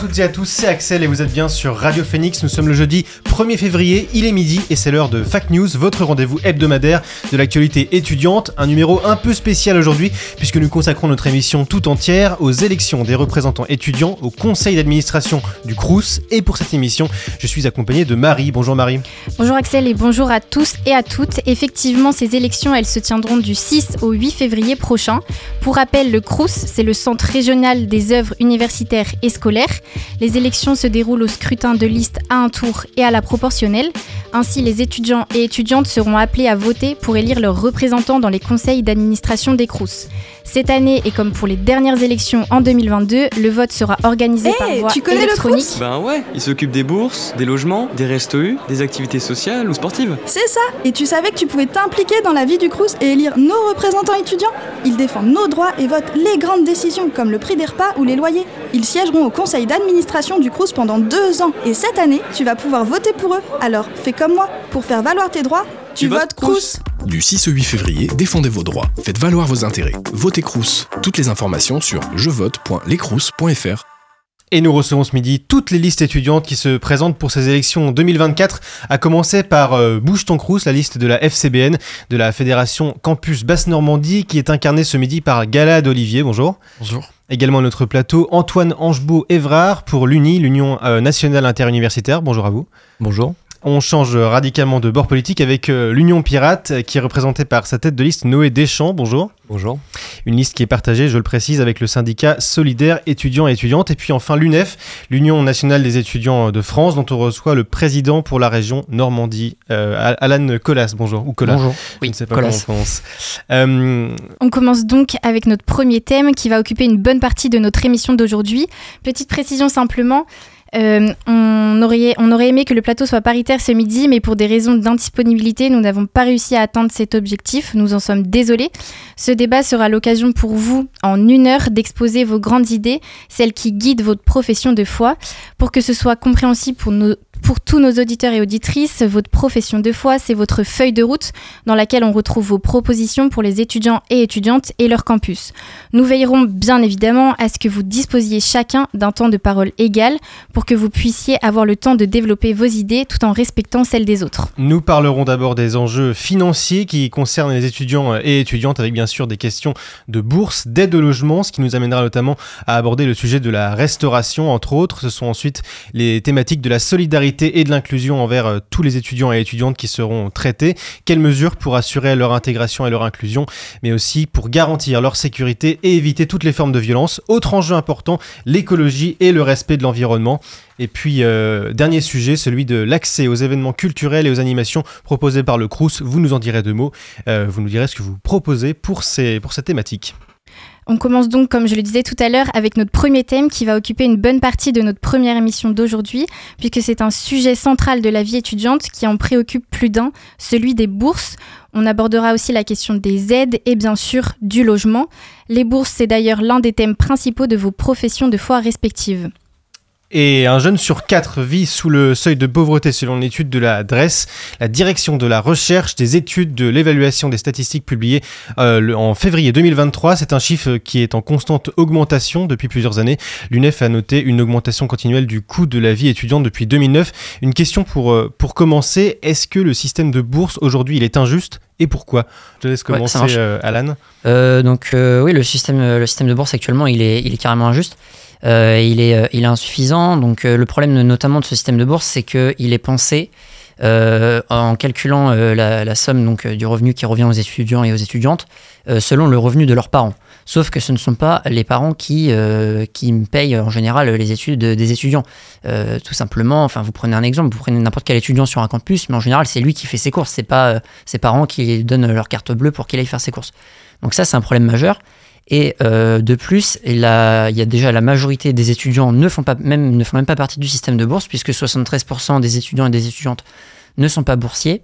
Toutes et à tous, c'est Axel et vous êtes bien sur Radio Phoenix. Nous sommes le jeudi 1er février, il est midi et c'est l'heure de Fact News, votre rendez-vous hebdomadaire de l'actualité étudiante. Un numéro un peu spécial aujourd'hui puisque nous consacrons notre émission tout entière aux élections des représentants étudiants au conseil d'administration du CRUS. Et pour cette émission, je suis accompagné de Marie. Bonjour Marie. Bonjour Axel et bonjour à tous et à toutes. Effectivement, ces élections, elles se tiendront du 6 au 8 février prochain. Pour rappel, le CRUS, c'est le Centre régional des œuvres universitaires et scolaires. Les élections se déroulent au scrutin de liste à un tour et à la proportionnelle. Ainsi, les étudiants et étudiantes seront appelés à voter pour élire leurs représentants dans les conseils d'administration des CRUS. Cette année, et comme pour les dernières élections en 2022, le vote sera organisé Hey, par voie tu connais le électronique. Ben ouais, il s'occupe des bourses, des logements, des restos U, des activités sociales ou sportives. C'est ça Et tu savais que tu pouvais t'impliquer dans la vie du Crous et élire nos représentants étudiants? Ils défendent nos droits et votent les grandes décisions, comme le prix des repas ou les loyers. Ils siégeront au conseil d'administration du Crous pendant deux ans. Et cette année, tu vas pouvoir voter pour eux. Alors, fais comme moi. Pour faire valoir tes droits, tu, Tu votes Crous. Du 6 au 8 février, défendez vos droits, faites valoir vos intérêts. Votez Crous. Toutes les informations sur jevote.lescrous.fr. Et nous recevons ce midi toutes les listes étudiantes qui se présentent pour ces élections 2024, à commencer par euh, Bouge ton Crous, la liste de la FCBN, de la Fédération Campus Basse-Normandie, qui est incarnée ce midi par Galade Olivier. Bonjour. Bonjour. Également à notre plateau, Antoine Angebault-Évrard pour l'UNI, l'Union euh, nationale interuniversitaire. Bonjour à vous. Bonjour. On change radicalement de bord politique avec euh, l'Union Pirate, qui est représentée par sa tête de liste Noé Deschamps. Bonjour. Bonjour. Une liste qui est partagée, je le précise, avec le syndicat solidaire étudiants et étudiantes. Et puis enfin l'UNEF, l'Union nationale des étudiants de France, dont on reçoit le président pour la région Normandie, euh, Alan Colas. Bonjour. Ou Colas. Bonjour. Je ne sais pas comment on prononce. Euh, On commence donc avec notre premier thème qui va occuper une bonne partie de notre émission d'aujourd'hui. Petite précision simplement. Euh, on, aurait, on aurait aimé que le plateau soit paritaire ce midi, mais pour des raisons d'indisponibilité, nous n'avons pas réussi à atteindre cet objectif. Nous en sommes désolés. Ce débat sera l'occasion pour vous, en une heure, d'exposer vos grandes idées, celles qui guident votre profession de foi, pour que ce soit compréhensible pour nos pour tous nos auditeurs et auditrices, votre profession de foi, c'est votre feuille de route dans laquelle on retrouve vos propositions pour les étudiants et étudiantes et leur campus. Nous veillerons bien évidemment à ce que vous disposiez chacun d'un temps de parole égal pour que vous puissiez avoir le temps de développer vos idées tout en respectant celles des autres. Nous parlerons d'abord des enjeux financiers qui concernent les étudiants et étudiantes avec bien sûr des questions de bourse, d'aide au logement, ce qui nous amènera notamment à aborder le sujet de la restauration entre autres. Ce sont ensuite les thématiques de la solidarité et de l'inclusion envers euh, tous les étudiants et étudiantes qui seront traités. Quelles mesures pour assurer leur intégration et leur inclusion, mais aussi pour garantir leur sécurité et éviter toutes les formes de violence? Autre enjeu important, l'écologie et le respect de l'environnement. Et puis, euh, dernier sujet, celui de l'accès aux événements culturels et aux animations proposés par le CRUS. Vous nous en direz deux mots. Euh, vous nous direz ce que vous proposez pour cette thématique. On commence donc, comme je le disais tout à l'heure, avec notre premier thème qui va occuper une bonne partie de notre première émission d'aujourd'hui, puisque c'est un sujet central de la vie étudiante qui en préoccupe plus d'un, celui des bourses. On abordera aussi la question des aides et bien sûr du logement. Les bourses, c'est d'ailleurs l'un des thèmes principaux de vos professions de foi respectives. Et un jeune sur quatre vit sous le seuil de pauvreté selon une étude de la DRES, la direction de la recherche, des études, de l'évaluation des statistiques publiées euh, le- en février 2023. C'est un chiffre qui est en constante augmentation depuis plusieurs années. L'UNEF a noté une augmentation continuelle du coût de la vie étudiante depuis 2009. Une question pour, euh, pour commencer, est-ce que le système de bourse aujourd'hui il est injuste et pourquoi? Je te laisse commencer, euh, Alan. Donc oui, le système, le système de bourse actuellement, il est, il est carrément injuste. Euh, il, est, euh, il est insuffisant. Donc euh, le problème notamment de ce système de bourse, c'est qu'il est pensé en calculant la, somme du revenu qui revient aux étudiants et aux étudiantes selon le revenu de leurs parents. Sauf que ce ne sont pas les parents qui, qui payent en général les études des étudiants. Tout simplement, enfin, vous prenez un exemple, vous prenez n'importe quel étudiant sur un campus, mais en général, c'est lui qui fait ses courses. C'est pas ses parents qui donnent leur carte bleue pour qu'il aille faire ses courses. Donc ça, c'est un problème majeur. Et euh, de plus, il, y a déjà la majorité des étudiants ne font, pas, même, ne font même pas partie du système de bourse, puisque 73% des étudiants et des étudiantes ne sont pas boursiers.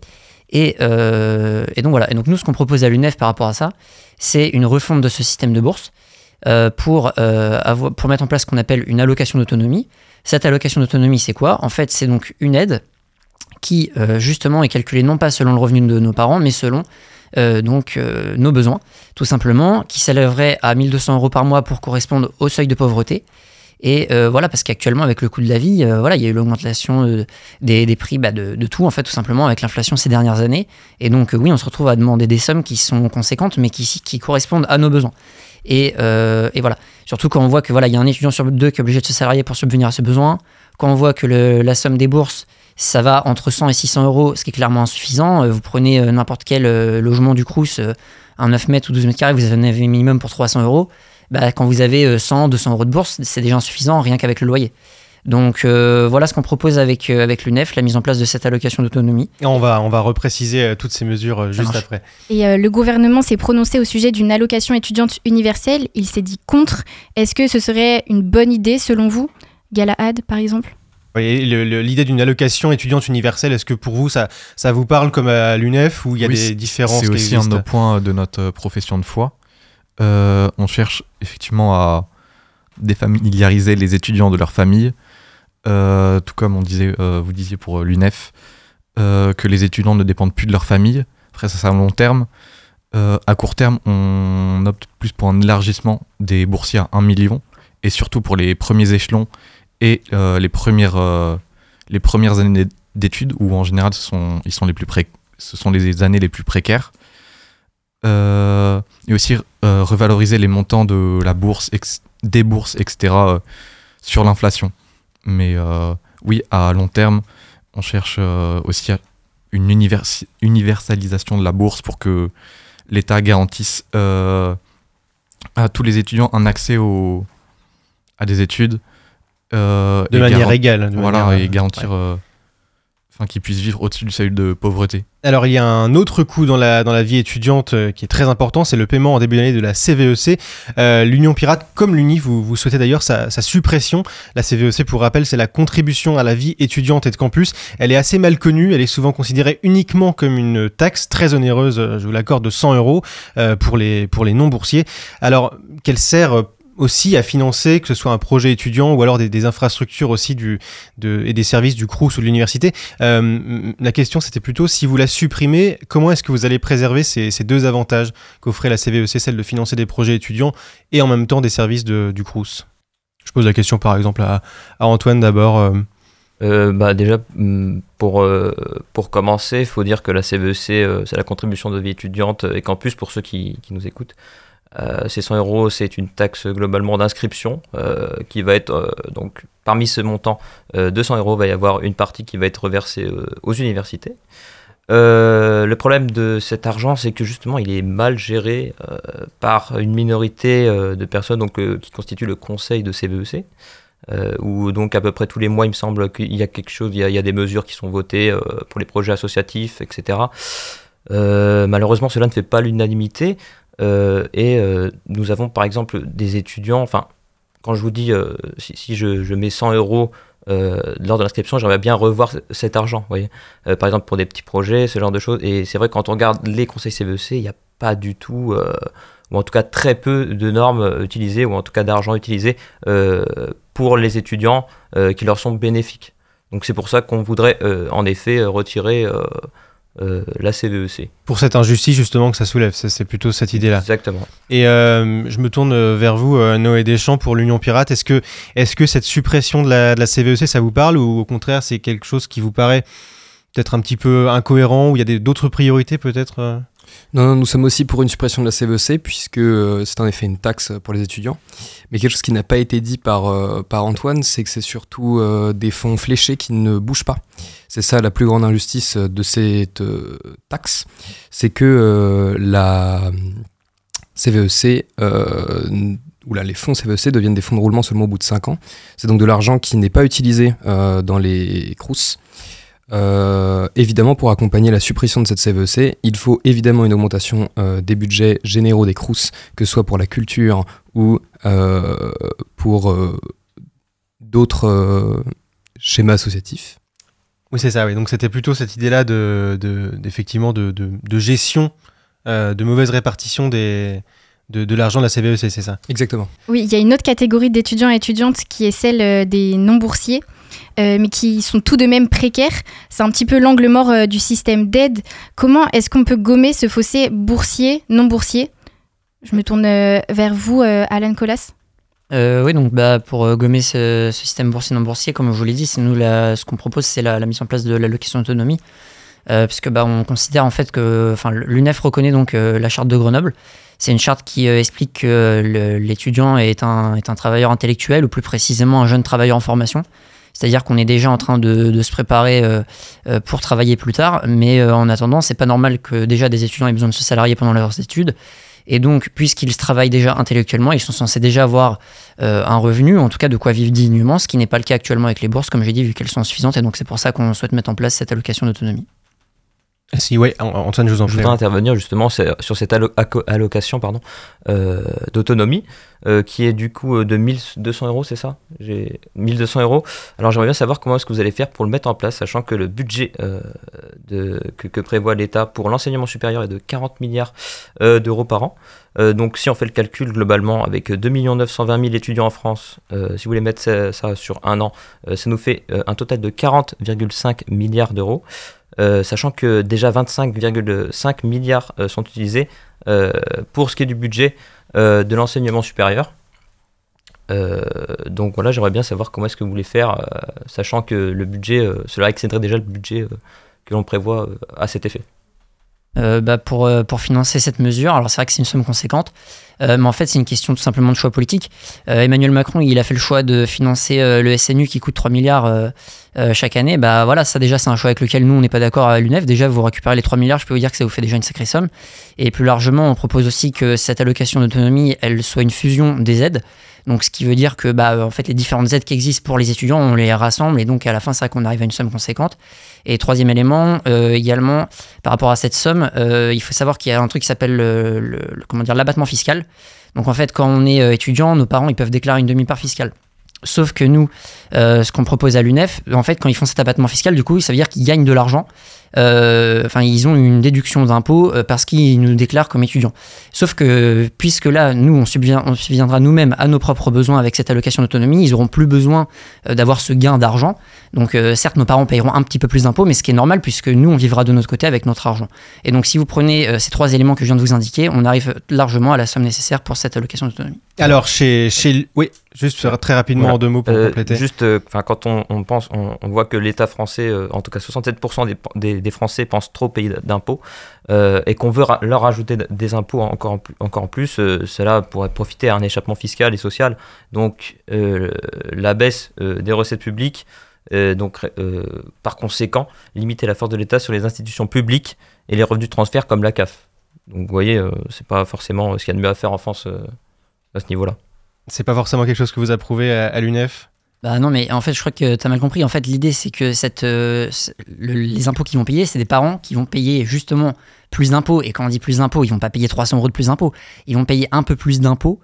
Et, euh, et donc voilà. Et donc nous, ce qu'on propose à l'UNEF par rapport à ça, c'est une refonte de ce système de bourse euh, pour, pour mettre en place ce qu'on appelle une allocation d'autonomie. Cette allocation d'autonomie, c'est quoi? En fait, c'est donc une aide qui justement est calculée non pas selon le revenu de nos parents, mais selon euh, donc euh, nos besoins, tout simplement, qui s'élèverait à 1200 euros par mois pour correspondre au seuil de pauvreté. Et euh, voilà, parce qu'actuellement, avec le coût de la vie, voilà, il y a eu l'augmentation des, des prix bah, de, de tout, en fait, tout simplement, avec l'inflation ces dernières années. Et donc, oui, on se retrouve à demander des sommes qui sont conséquentes, mais qui, qui correspondent à nos besoins. Et, et voilà. Surtout quand on voit que voilà, il y a un étudiant sur deux qui est obligé de se salarier pour subvenir à ses besoins. Quand on voit que le- la somme des bourses, ça va entre 100 et 600 euros, ce qui est clairement insuffisant. Euh, Vous prenez euh, n'importe quel euh, logement du Crous, un 9 mètres ou 12 mètres carrés, vous en avez minimum pour 300 euros. Bah, quand vous avez euh, 100, 200 euros de bourse, c'est déjà insuffisant, rien qu'avec le loyer. Donc euh, voilà ce qu'on propose avec, euh, avec l'UNEF, la mise en place de cette allocation d'autonomie. Et on va, on va repréciser euh, toutes ces mesures euh, juste marche. après. Et euh, le gouvernement s'est prononcé au sujet d'une allocation étudiante universelle. Il s'est dit contre. Est-ce que ce serait une bonne idée selon vous? Galahad, par exemple? L'idée d'une allocation étudiante universelle, est-ce que pour vous, ça, ça vous parle comme à l'UNEF ou il y a Oui, des différences C'est aussi un de nos points de notre profession de foi. Euh, on cherche effectivement à défamiliariser les étudiants de leur famille, euh, tout comme on disait, euh, vous disiez pour l'UNEF, que les étudiants ne dépendent plus de leur famille. Après, ça, c'est à long terme. À court terme, on opte plus pour un élargissement des boursiers à 1 million, et surtout pour les premiers échelons et euh, les, premières, euh, les premières années d'études, où en général, ce sont, ils sont les plus pré- ce sont les années les plus précaires. Euh, et aussi revaloriser les montants de la bourse, des bourses, etc. sur l'inflation. Mais oui, à long terme, on cherche aussi une universalisation de la bourse pour que l'État garantisse à tous les étudiants un accès à des études. Euh, De et manière égale, de voilà, manière, et euh, garantir euh, enfin, qu'ils puissent vivre au-dessus du seuil de pauvreté. Alors il y a un autre coût dans la, dans la vie étudiante euh, qui est très important, c'est le paiement en début d'année de la CVEC. Euh, L'Union Pirate, comme l'UNI, vous, vous souhaitez d'ailleurs sa, sa suppression. La CVEC, pour rappel, c'est la contribution à la vie étudiante et de campus. Elle est assez mal connue, elle est souvent considérée uniquement comme une taxe très onéreuse, je vous l'accorde, de 100 euros euh, pour les, pour les non-boursiers. Alors qu'elle sert... aussi à financer, que ce soit un projet étudiant ou alors des, infrastructures aussi et des services du CRUS ou de l'université. Euh, la question, c'était plutôt si vous la supprimez, comment est-ce que vous allez préserver ces, deux avantages qu'offrait la CVEC, celle de financer des projets étudiants et en même temps des services du CRUS Je pose la question par exemple à, Antoine d'abord. euh. Euh, bah déjà, mm, pour, pour commencer, il faut dire que la CVEC, euh, c'est la contribution de vie étudiante et campus pour ceux qui nous écoutent. Euh, ces 100 euros, c'est une taxe globalement d'inscription euh, qui va être, euh, donc parmi ce montant, euh, 200 euros, va y avoir une partie qui va être reversée aux universités. Le problème de cet argent, c'est que justement, il est mal géré par une minorité de personnes donc, qui constituent le conseil de CVEC euh, où donc à peu près tous les mois, il me semble qu'il y a quelque chose, il y a, des mesures qui sont votées pour les projets associatifs, etc. Malheureusement, cela ne fait pas l'unanimité. Euh, et euh, nous avons par exemple des étudiants, enfin, quand je vous dis, euh, si, je, mets 100 euros lors de l'inscription, j'aimerais bien revoir cet argent, vous voyez. Par exemple, pour des petits projets, ce genre de choses. Et c'est vrai, quand on regarde les conseils CVEC, il n'y a pas du tout, ou en tout cas très peu de normes utilisées, ou en tout cas d'argent utilisé pour les étudiants qui leur sont bénéfiques. Donc c'est pour ça qu'on voudrait en effet retirer euh, la CVEC. Pour cette injustice justement que ça soulève, c'est plutôt cette idée-là. Exactement. Et euh, je me tourne euh, vers vous, Noé Deschamps, pour l'Union Pirate. Est-ce que, est que cette suppression de la, de la CVEC, ça vous parle ou au contraire c'est quelque chose qui vous paraît peut-être un petit peu incohérent ou il y a d'autres priorités peut-être Non, nous sommes aussi pour une suppression de la CVEC, puisque euh, c'est en effet une taxe pour les étudiants. Mais quelque chose qui n'a pas été dit par, euh, par Antoine, c'est que c'est surtout euh, des fonds fléchés qui ne bougent pas. C'est ça la plus grande injustice de cette taxe, c'est que la CVEC, euh, n- oula, les fonds CVEC deviennent des fonds de roulement seulement au bout de 5 ans. C'est donc de l'argent qui n'est pas utilisé dans les CRUS. Euh, évidemment, pour accompagner la suppression de cette CVEC, il faut évidemment une augmentation euh, des budgets généraux des CRUS, que ce soit pour la culture ou euh, pour euh, d'autres euh, schémas associatifs. Oui, c'est ça. Oui. Donc c'était plutôt cette idée-là de, de, d'effectivement de, de, de gestion, euh, de mauvaise répartition des, de, de l'argent de la CVEC, c'est ça? Exactement. Oui, il y a une autre catégorie d'étudiants et étudiantes qui est celle des non-boursiers, euh, mais qui sont tout de même précaires. C'est un petit peu l'angle mort euh, du système d'aide. Comment est-ce qu'on peut gommer ce fossé boursier-non-boursier Je me tourne euh, vers vous, Alan Colas. Oui, donc bah, pour gommer ce, système boursier non boursier, comme je vous l'ai dit, ce qu'on propose, c'est la, mise en place de l'allocation d'autonomie, euh, puisque bah, on considère en fait que, l'UNEF reconnaît donc la charte de Grenoble. C'est une charte qui explique que l'étudiant est un travailleur intellectuel, ou plus précisément un jeune travailleur en formation. C'est-à-dire qu'on est déjà en train de, se préparer euh, euh, pour travailler plus tard, mais euh, en attendant, c'est pas normal que déjà des étudiants aient besoin de se salarier pendant leurs études. Et donc, puisqu'ils travaillent déjà intellectuellement, ils sont censés déjà avoir un revenu, en tout cas de quoi vivre dignement, ce qui n'est pas le cas actuellement avec les bourses, comme j'ai dit, vu qu'elles sont insuffisantes. Et donc, c'est pour ça qu'on souhaite mettre en place cette allocation d'autonomie. Si, ouais, An- Antoine, je vous en Je prie. voudrais intervenir justement sur cette allo- allocation pardon, euh, d'autonomie euh, qui est du coup euh, de 1200 euros, c'est ça? J'ai 1200 euros. Alors j'aimerais bien savoir comment est-ce que vous allez faire pour le mettre en place, sachant que le budget euh, de, que, que prévoit l'État pour l'enseignement supérieur est de 40 milliards d'euros par an. Donc si on fait le calcul globalement avec 2 920 000 étudiants en France, si vous voulez mettre ça, ça sur un an, ça nous fait un total de 40,5 milliards d'euros. Euh, sachant que déjà 25,5 milliards euh, sont utilisés euh, pour ce qui est du budget de l'enseignement supérieur. Donc voilà, j'aimerais bien savoir comment est-ce que vous voulez faire, sachant que le budget, cela excéderait déjà le budget que l'on prévoit à cet effet. Euh, bah, pour, euh, pour financer cette mesure. Alors c'est vrai que c'est une somme conséquente, euh, mais en fait c'est une question tout simplement de choix politique. Emmanuel Macron, il a fait le choix de financer le SNU qui coûte 3 milliards chaque année. Bah voilà, ça déjà c'est un choix avec lequel nous on n'est pas d'accord à l'UNEF. Déjà vous récupérez les 3 milliards, je peux vous dire que ça vous fait déjà une sacrée somme. Et plus largement, on propose aussi que cette allocation d'autonomie, elle soit une fusion des aides. Donc, ce qui veut dire que, bah, en fait, les différentes aides qui existent pour les étudiants, on les rassemble et donc à la fin, c'est vrai qu'on arrive à une somme conséquente. Et troisième élément, euh, également, par rapport à cette somme, euh, il faut savoir qu'il y a un truc qui s'appelle le, comment dire l'abattement fiscal. Donc, en fait, quand on est euh, étudiant, nos parents, ils peuvent déclarer une demi-part fiscale. Sauf que nous, ce qu'on propose à l'UNEF, en fait, quand ils font cet abattement fiscal, du coup, ça veut dire qu'ils gagnent de l'argent. Euh, Enfin, ils ont une déduction d'impôt euh, parce qu'ils nous déclarent comme étudiants. Sauf que, puisque là, nous, on, subvient- on subviendra nous-mêmes à nos propres besoins avec cette allocation d'autonomie, ils auront plus besoin euh, d'avoir ce gain d'argent. Donc, euh, certes, nos parents payeront un petit peu plus d'impôts, mais ce qui est normal puisque nous, on vivra de notre côté avec notre argent. Et donc, si vous prenez euh, ces trois éléments que je viens de vous indiquer, on arrive largement à la somme nécessaire pour cette allocation d'autonomie. Alors, chez, chez. Oui, juste très rapidement Voilà. en deux mots pour Euh, compléter. Juste, euh, enfin, quand on, on pense, on, on voit que l'État français, euh, en tout cas 67% des, des, des Français pensent trop payer d'impôts euh, et qu'on veut leur ajouter d- des impôts encore en, plus- encore en plus, euh, cela pourrait profiter à un échappement fiscal et social. Donc, euh, la baisse des recettes publiques, donc, par conséquent, limiter la force de l'État sur les institutions publiques et les revenus de transfert comme la CAF. Donc, vous voyez, c'est pas forcément ce qu'il y a de mieux à faire en France à ce niveau-là. C'est pas forcément quelque chose que vous approuvez à l'UNEF? Bah non, mais en fait, je crois que tu as mal compris. En fait, l'idée, c'est que cette, euh, les impôts qu'ils vont payer, c'est des parents qui vont payer justement plus d'impôts. Et quand on dit plus d'impôts, ils vont pas payer 300 euros de plus d'impôts. Ils vont payer un peu plus d'impôts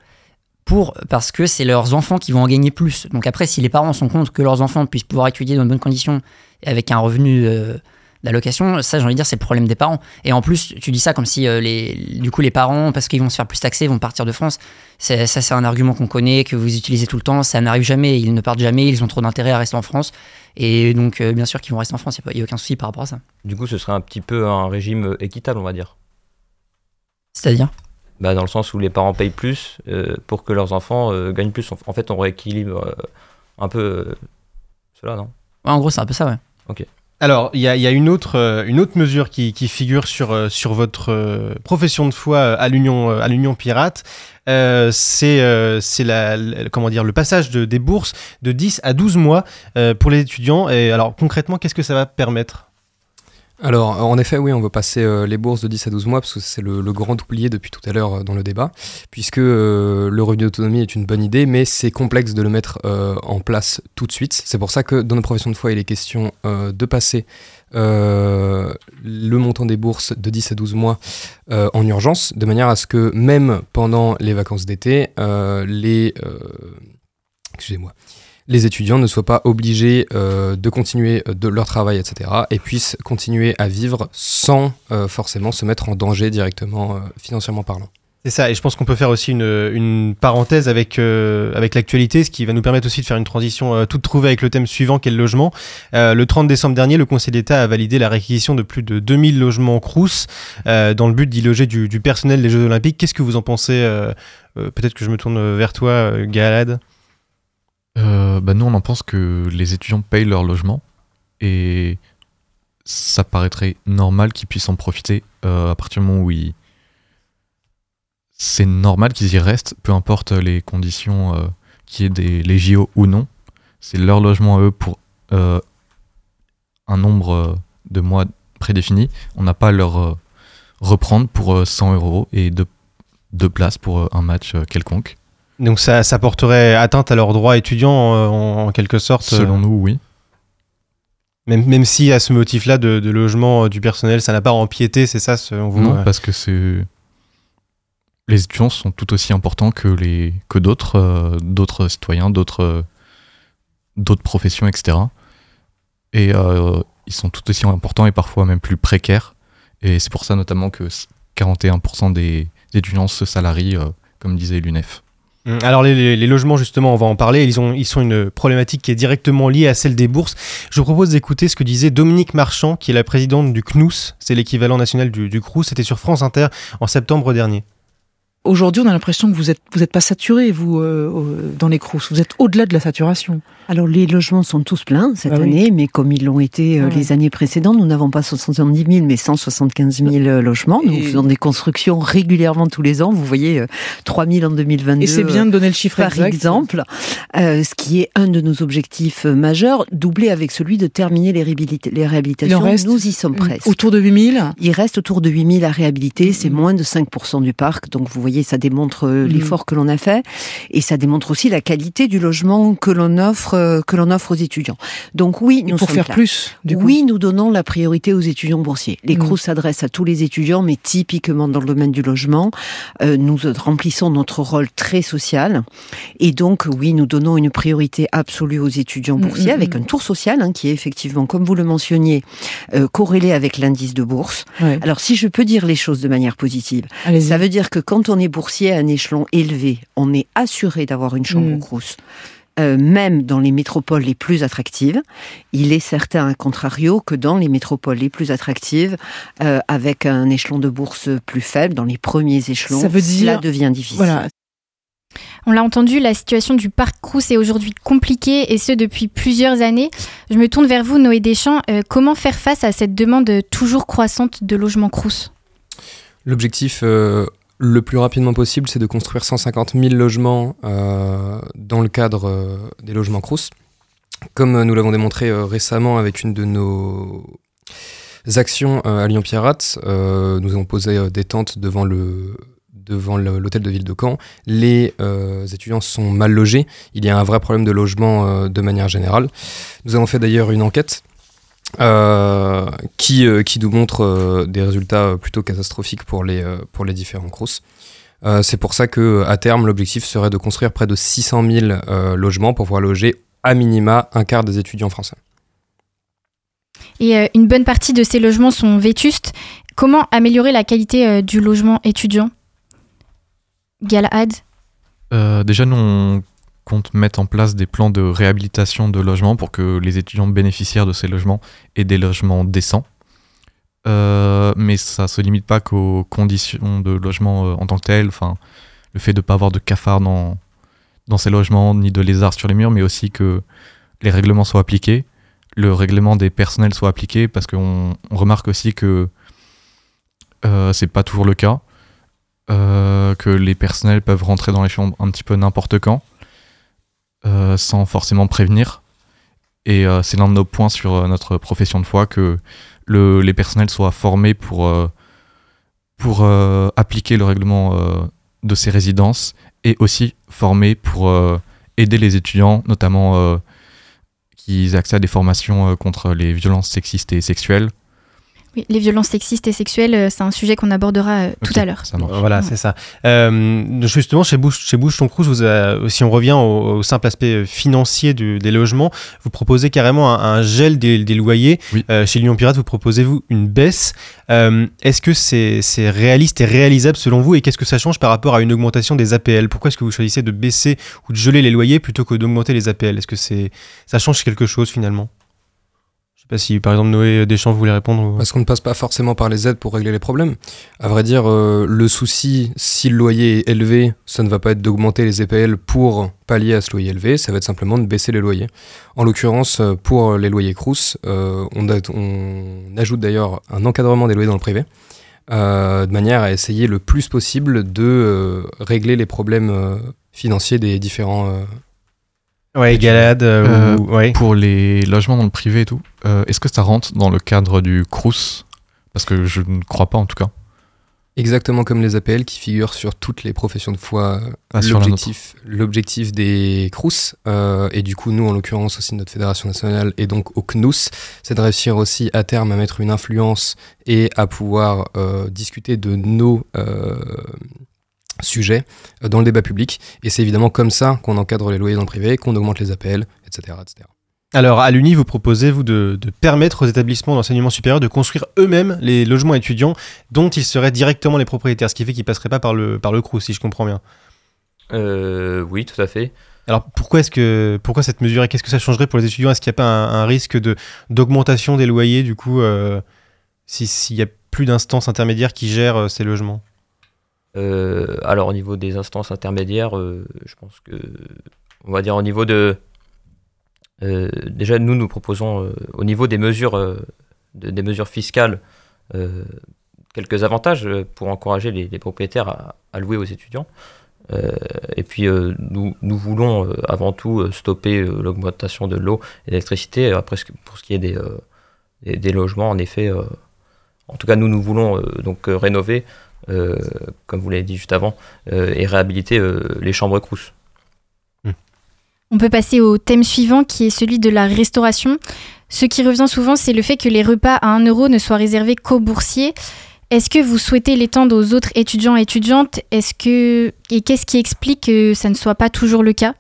pour, parce que c'est leurs enfants qui vont en gagner plus. Donc après, si les parents sont compte que leurs enfants puissent pouvoir étudier dans de bonnes conditions avec un revenu euh, d'allocation, ça, j'ai envie de dire, c'est le problème des parents. Et en plus, tu dis ça comme si euh, les, du coup, les parents, parce qu'ils vont se faire plus taxer, vont partir de France. Ça, c'est un argument qu'on connaît, que vous utilisez tout le temps. Ça n'arrive jamais. Ils ne partent jamais. Ils ont trop d'intérêt à rester en France. Et donc, euh, bien sûr qu'ils vont rester en France. Il n'y a, aucun souci par rapport à ça. Du coup, ce serait un petit peu un régime euh, équitable, on va dire. C'est-à-dire? Bah, Dans le sens où les parents payent plus euh, pour que leurs enfants gagnent plus. En- fait, on rééquilibre un peu cela, non? Ouais, En gros, c'est un peu ça, ouais. Ok. Alors, il y a, une, autre, euh, mesure qui, figure sur, euh, votre euh, profession de foi à l'Union Pirate. C'est le passage de, des bourses de 10 à 12 mois pour les étudiants. Et alors, concrètement, qu'est-ce que ça va permettre? Alors, en effet, oui, on veut passer euh, les bourses de 10 à 12 mois, parce que c'est le, grand oublié depuis tout à l'heure euh, dans le débat, puisque euh, le revenu d'autonomie est une bonne idée, mais c'est complexe de le mettre en place tout de suite. C'est pour ça que dans nos professions de foi, il est question de passer le montant des bourses de 10 à 12 mois en urgence, de manière à ce que même pendant les vacances d'été, les... excusez-moi les étudiants ne soient pas obligés euh, de continuer de leur travail, etc., et puissent continuer à vivre sans euh, forcément se mettre en danger directement, euh, financièrement parlant. C'est ça, et je pense qu'on peut faire aussi une, parenthèse avec, euh, avec l'actualité, ce qui va nous permettre aussi de faire une transition euh, toute trouvée avec le thème suivant, qui est le logement. Euh, le 30 décembre dernier, le Conseil d'État a validé la réquisition de plus de 2000 logements Crous euh, dans le but d'y loger du, du personnel des Jeux Olympiques. Qu'est-ce que vous en pensez euh, euh, Peut-être que je me tourne vers toi, euh, Galad. Euh, bah nous, on en pense que les étudiants payent leur logement et ça paraîtrait normal qu'ils puissent en profiter euh, à partir du moment où ils. C'est normal qu'ils y restent, peu importe les conditions, euh, qu'il y ait des, les JO ou non. C'est leur logement à eux pour euh, un nombre euh, de mois prédéfini. On n'a pas à leur reprendre pour euh, 100 euros et deux, deux places pour un match quelconque. Donc ça, ça porterait atteinte à leurs droits étudiants euh, en, en quelque sorte Selon euh, nous, oui. Même, même si à ce motif-là de, de logement euh, du personnel, ça n'a pas empiété, c'est ça selon vous Non, parce que c'est. Les étudiants sont tout aussi importants que, les... que d'autres euh, d'autres citoyens, d'autres d'autres professions, etc. Et euh, ils sont tout aussi importants et parfois même plus précaires. Et c'est pour ça notamment que 41% des étudiants se salarient, euh, comme disait l'UNEF. Hum, Alors les logements justement, on va en parler. Ils, ont, ils sont une problématique qui est directement liée à celle des bourses. Je vous propose d'écouter ce que disait Dominique Marchand, qui est la présidente du CNUS, c'est l'équivalent national du, du CRUS. C'était sur France Inter en septembre dernier. Aujourd'hui, on a l'impression que vous êtes vous êtes pas saturé vous euh, euh, dans les crous. Vous êtes au-delà de la saturation. Alors les logements sont tous pleins cette Bah oui. année, mais comme ils l'ont été euh, Ouais. les années précédentes, nous n'avons pas 70 000 mais 175 000 euh, logements. Nous Et- faisons des constructions régulièrement tous les ans. Vous voyez, euh, 3 000 en 2022. Et c'est bien de donner le chiffre par exact. exemple, euh, ce qui est un de nos objectifs euh, majeurs, doublé avec celui de terminer les, réhabilita- les réhabilitations. Reste nous y sommes presque. Autour de 8000 Il reste autour de 8000 à réhabiliter, c'est moins de 5% du parc, donc vous voyez, ça démontre euh, l'effort que l'on a fait, et ça démontre aussi la qualité du logement que l'on offre, euh, que l'on offre aux étudiants. Donc oui, nous pour sommes faire là. plus, du coup. oui, nous donnons la priorité aux étudiants boursiers. Les Mm. CROUS s'adressent à tous les étudiants, mais typiquement dans le domaine du logement, euh, nous remplissons notre rôle très social, et donc oui, nous donnons une priorité absolue aux étudiants Mm, boursiers mm, avec mm. un tour social hein, qui est effectivement, comme vous le mentionniez, euh, corrélé avec l'indice de bourse. Ouais. Alors si je peux dire les choses de manière positive, ça veut dire que quand on est boursier à un échelon élevé, on est assuré d'avoir une chambre Mm. au Crous. Euh, même dans les métropoles les plus attractives, il est certain, à contrario, que dans les métropoles les plus attractives, euh, avec un échelon de bourse plus faible, dans les premiers échelons, Ça veut cela dire- devient difficile. Voilà. On l'a entendu, la situation du parc Crous est aujourd'hui compliquée et ce depuis plusieurs années. Je me tourne vers vous, Noé Deschamps. Euh, comment faire face à cette demande toujours croissante de logements Crous? L'objectif euh, le plus rapidement possible, c'est de construire 150 000 logements euh, dans le cadre euh, des logements Crous. Comme euh, nous l'avons démontré récemment avec une de nos actions à Lyon-Pierrat, euh, nous avons posé des tentes devant devant l'hôtel de ville de Caen. Les étudiants sont mal logés. Il y a un vrai problème de logement de manière générale. Nous avons fait d'ailleurs une enquête qui, euh, qui nous montre euh, des résultats euh, plutôt catastrophiques pour les, euh, pour les différents CROUS. Euh, c'est pour ça que à terme, l'objectif serait de construire près de 600 000 euh, logements pour pouvoir loger à minima un quart des étudiants français. Et euh, une bonne partie de ces logements sont vétustes. Comment améliorer la qualité euh, du logement étudiant? Galahad? Euh, déjà, nous, on compte mettre en place des plans de réhabilitation de logements pour que les étudiants bénéficiaires de ces logements aient des logements décents. Euh, mais ça se limite pas qu'aux conditions de logement euh, en tant que tel, enfin, le fait de ne pas avoir de cafards dans, dans ces logements, ni de lézards sur les murs, mais aussi que les règlements soient appliqués, le règlement des personnels soit appliqué, parce qu'on on remarque aussi que euh, c'est pas toujours le cas euh, que les personnels peuvent rentrer dans les chambres un petit peu n'importe quand, euh, sans forcément prévenir. Et euh, c'est l'un de nos points sur euh, notre profession de foi que le, les personnels soient formés pour, pour appliquer le règlement de ces résidences et aussi formés pour aider les étudiants, notamment qu'ils accès à des formations contre les violences sexistes et sexuelles. Oui, les violences sexistes et sexuelles, euh, c'est un sujet qu'on abordera euh, tout à l'heure. Voilà, c'est ça. Euh, justement, chez Bouche, chez Bouche vous si on revient au, au simple aspect financier du- des logements, vous proposez carrément un, un gel des, des loyers. Euh, chez Lyon Pirate, vous proposez-vous une baisse. Euh, Est-ce que c'est réaliste et réalisable selon vous? Et qu'est-ce que ça change par rapport à une augmentation des APL Pourquoi est-ce que vous choisissez de baisser ou de geler les loyers plutôt que d'augmenter les APL Est-ce que c'est ça change quelque chose finalement? Si, par exemple, Noé Deschamps voulait répondre. Parce qu'on ne passe pas forcément par les aides pour régler les problèmes. À vrai dire, euh, le souci, si le loyer est élevé, ça ne va pas être d'augmenter les EPL pour pallier à ce loyer élevé, ça va être simplement de baisser les loyers. En l'occurrence, euh, pour les loyers Crous, euh, on, ajoute d'ailleurs un encadrement des loyers dans le privé, de manière à essayer le plus possible de régler les problèmes financiers des différents... Ouais, Galade, euh, Euh, ou- ouais. Pour les logements dans le privé et tout, euh, est-ce que ça rentre dans le cadre du CRUS Parce que je ne crois pas en tout cas. Exactement comme les APL qui figurent sur toutes les professions de foi. Ah, L'objectif, des CRUS, euh, et du coup nous en l'occurrence aussi notre fédération nationale et donc au CNUS, c'est de réussir aussi à terme à mettre une influence et à pouvoir euh, discuter de nos sujets euh, dans le débat public. Et c'est évidemment comme ça qu'on encadre les loyers dans le privé, qu'on augmente les APL, etc. etc. Alors, à l'UNI, vous proposez, vous, de, de permettre aux établissements d'enseignement supérieur de construire eux-mêmes les logements étudiants dont ils seraient directement les propriétaires, ce qui fait qu'ils ne passeraient pas par le, par le CRU, si je comprends bien. Euh, oui, tout à fait. Alors, pourquoi, est-ce que, pourquoi cette mesure et qu'est-ce que ça changerait pour les étudiants? Est-ce qu'il n'y a pas un, un risque de, d'augmentation des loyers, du coup, euh, si- s'il n'y a plus d'instances intermédiaires qui gèrent euh, ces logements? Euh, alors au niveau des instances intermédiaires, euh, je pense que, on va dire au niveau de, euh, déjà nous nous proposons au niveau des mesures, de- des mesures fiscales, quelques avantages pour encourager les, propriétaires à, louer aux étudiants. Et puis nous, nous voulons avant tout stopper l'augmentation de l'eau et de l'électricité. Après, pour ce qui est des, des, des logements, en effet, en tout cas nous nous voulons donc rénover, euh, comme vous l'avez dit juste avant, euh, et réhabiliter euh, les chambres Crous. On peut passer au thème suivant qui est celui de la restauration. Ce qui revient souvent, c'est le fait que les repas à 1 euro ne soient réservés qu'aux boursiers. Est-ce que vous souhaitez l'étendre aux autres étudiants et étudiantes? Est-ce que et qu'est-ce qui explique que ça ne soit pas toujours le cas?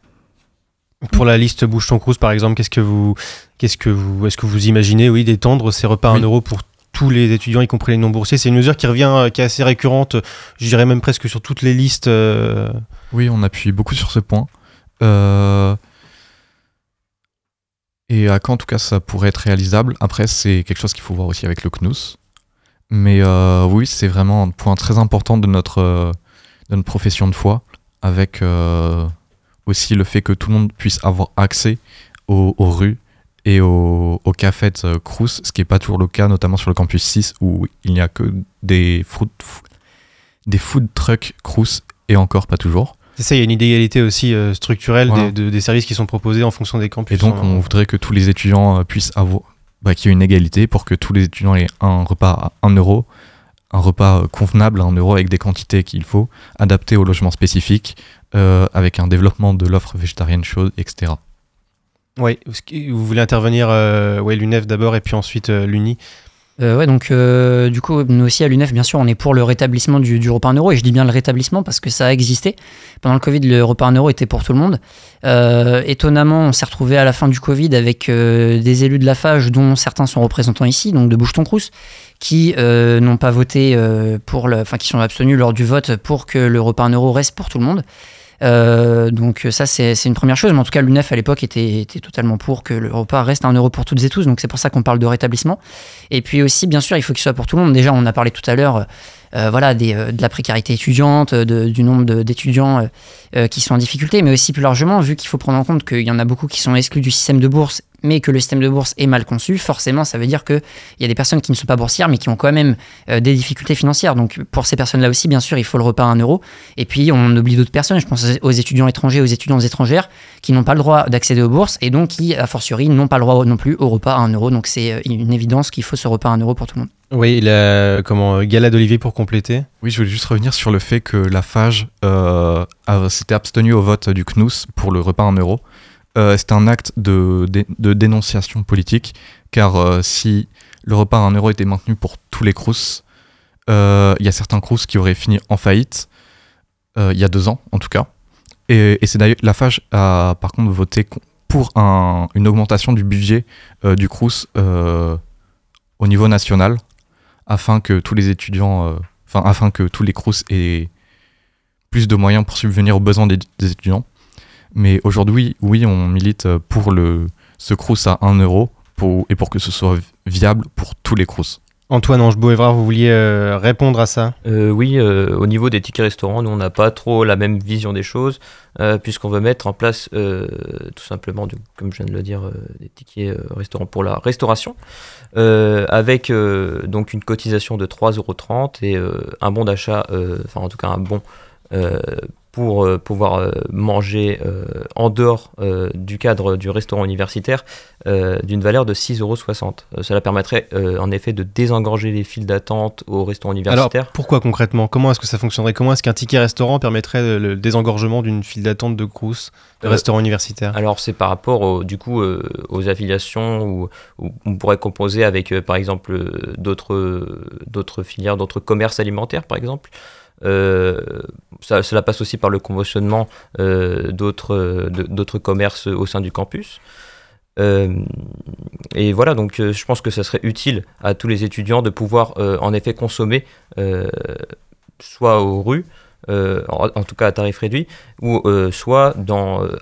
Pour la liste Bouche ton Crous, par exemple, qu'est-ce que vous, qu'est-ce que vous, est-ce que vous imaginez, oui, d'étendre ces repas à 1 euro pour tous les étudiants, y compris les non-boursiers C'est une mesure qui revient, euh, qui est assez récurrente, je dirais même presque sur toutes les listes. euh, Oui, on appuie beaucoup sur ce point. Euh, Et à quand, en tout cas, ça pourrait être réalisable? Après, c'est quelque chose qu'il faut voir aussi avec le CNUS. Mais oui, c'est vraiment un point très important de notre, profession de foi, avec aussi le fait que tout le monde puisse avoir accès aux rues et aux cafés euh, Crous, ce qui n'est pas toujours le cas, notamment sur le campus 6, où il n'y a que des food, des food trucks Crous, et encore pas toujours. C'est ça, il y a une inégalité aussi euh, structurelle Voilà. des, de- des services qui sont proposés en fonction des campus. Et donc, on voudrait que tous les étudiants euh, puissent avoir, bah, qu'il y ait une égalité pour que tous les étudiants aient un repas à 1 euro, un repas euh, convenable à 1 euro avec des quantités qu'il faut, adapté au logement spécifique, euh, avec un développement de l'offre végétarienne chaude, etc. Oui, vous voulez intervenir, euh, l'UNEF d'abord et puis ensuite euh, l'UNI? Euh, ouais, donc euh, du coup, nous aussi à l'UNEF, bien sûr, on est pour le rétablissement du, repas 1 euro, et je dis bien le rétablissement parce que ça a existé. Pendant le Covid, le repas 1 euro était pour tout le monde. Euh, étonnamment, on s'est retrouvé à la fin du Covid avec des élus de la FAGE, dont certains sont représentants ici, donc de Boucheton-Crous, qui n'ont pas voté pour le, enfin qui sont abstenus lors du vote pour que le repas 1 euro reste pour tout le monde. Euh, donc ça c'est une première chose, mais en tout cas l'UNEF à l'époque était, était totalement pour que le repas reste un euro pour toutes et tous, donc c'est pour ça qu'on parle de rétablissement. Et puis aussi bien sûr il faut qu'il soit pour tout le monde. Déjà on a parlé tout à l'heure voilà, des, euh, de la précarité étudiante, de- du nombre d'étudiants euh, euh, qui sont en difficulté, mais aussi plus largement, vu qu'il faut prendre en compte qu'il y en a beaucoup qui sont exclus du système de bourse, mais que le système de bourse est mal conçu, forcément, ça veut dire qu'il y a des personnes qui ne sont pas boursières, mais qui ont quand même euh, des difficultés financières. Donc pour ces personnes-là aussi, bien sûr, il faut le repas à 1 euro. Et puis on oublie d'autres personnes, je pense aux étudiants étrangers, aux étudiantes étrangères, qui n'ont pas le droit d'accéder aux bourses, et donc qui, a fortiori, n'ont pas le droit non plus au repas à 1 euro. Donc c'est euh, une évidence qu'il faut ce repas à 1 euro pour tout le monde. Oui, il a comment Gala d'Olivier pour compléter. Oui, je voulais juste revenir sur le fait que la FAGE euh, s'était abstenue au vote du CNUS pour le repas en euro. Euh, C'était un acte de, de dénonciation politique, car euh, si le repas en euro était maintenu pour tous les crous, euh, il y a certains crous qui auraient fini en faillite, il y a deux ans en tout cas. Et, et c'est d'ailleurs la FAGE a par contre voté pour un- une augmentation du budget du crous au niveau national afin que tous les étudiants, euh, enfin afin que tous les crous aient plus de moyens pour subvenir aux besoins des, étudiants. Mais aujourd'hui, oui, on milite pour le, ce crous à 1 euro et pour que ce soit viable pour tous les crous. Antoine Angebeau-Évrard, vous vouliez euh, répondre à ça? Euh, oui, euh, au niveau des tickets restaurants, nous on n'a pas trop la même vision des choses, puisqu'on veut mettre en place tout simplement, comme je viens de le dire, des tickets restaurants pour la restauration, avec donc une cotisation de 3,30€ et un bon d'achat, enfin en tout cas un bon pour euh, pouvoir euh, manger euh, en dehors euh, du cadre du restaurant universitaire euh, d'une valeur de 6,60€. Euh, cela permettrait euh, en effet de désengorger les files d'attente au restaurant Alors, universitaire. pourquoi concrètement? Comment est-ce que ça fonctionnerait? Comment est-ce qu'un ticket restaurant permettrait le, désengorgement d'une file d'attente de Crous, de restaurant universitaire? Alors c'est par rapport au- du coup euh, aux affiliations où, où on pourrait composer avec euh, par exemple d'autres d'autres filières, d'autres commerces alimentaires par exemple. Euh, ça, cela passe aussi par le conventionnement euh, d'autres euh, d'autres commerces au sein du campus. Et voilà, donc je pense que ça serait utile à tous les étudiants de pouvoir en effet consommer soit aux rues, en, tout cas à tarif réduit, ou soit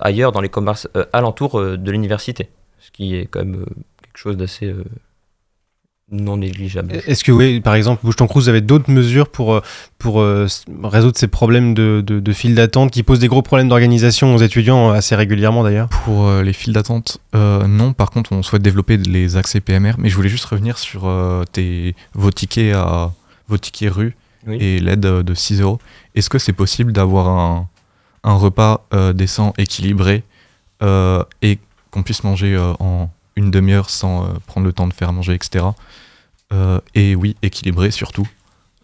ailleurs dans les commerces alentours de l'université, ce qui est quand même quelque chose d'assez non négligeable. Est-ce que, oui, par exemple, Bouche ton Crous, vous avez d'autres mesures pour, euh, pour euh, résoudre ces problèmes de, de, de file d'attente qui posent des gros problèmes d'organisation aux étudiants euh, assez régulièrement d'ailleurs? Pour euh, les files d'attente, euh, non. Par contre, on souhaite développer les accès PMR. Mais je voulais juste revenir sur euh, tes, vos tickets à vos tickets rue Oui. et l'aide euh, de 6 euros. Est-ce que c'est possible d'avoir un, un repas euh, décent, équilibré euh, et qu'on puisse manger euh, en une demi-heure sans euh, prendre le temps de faire manger, etc. Euh, et oui, équilibré surtout,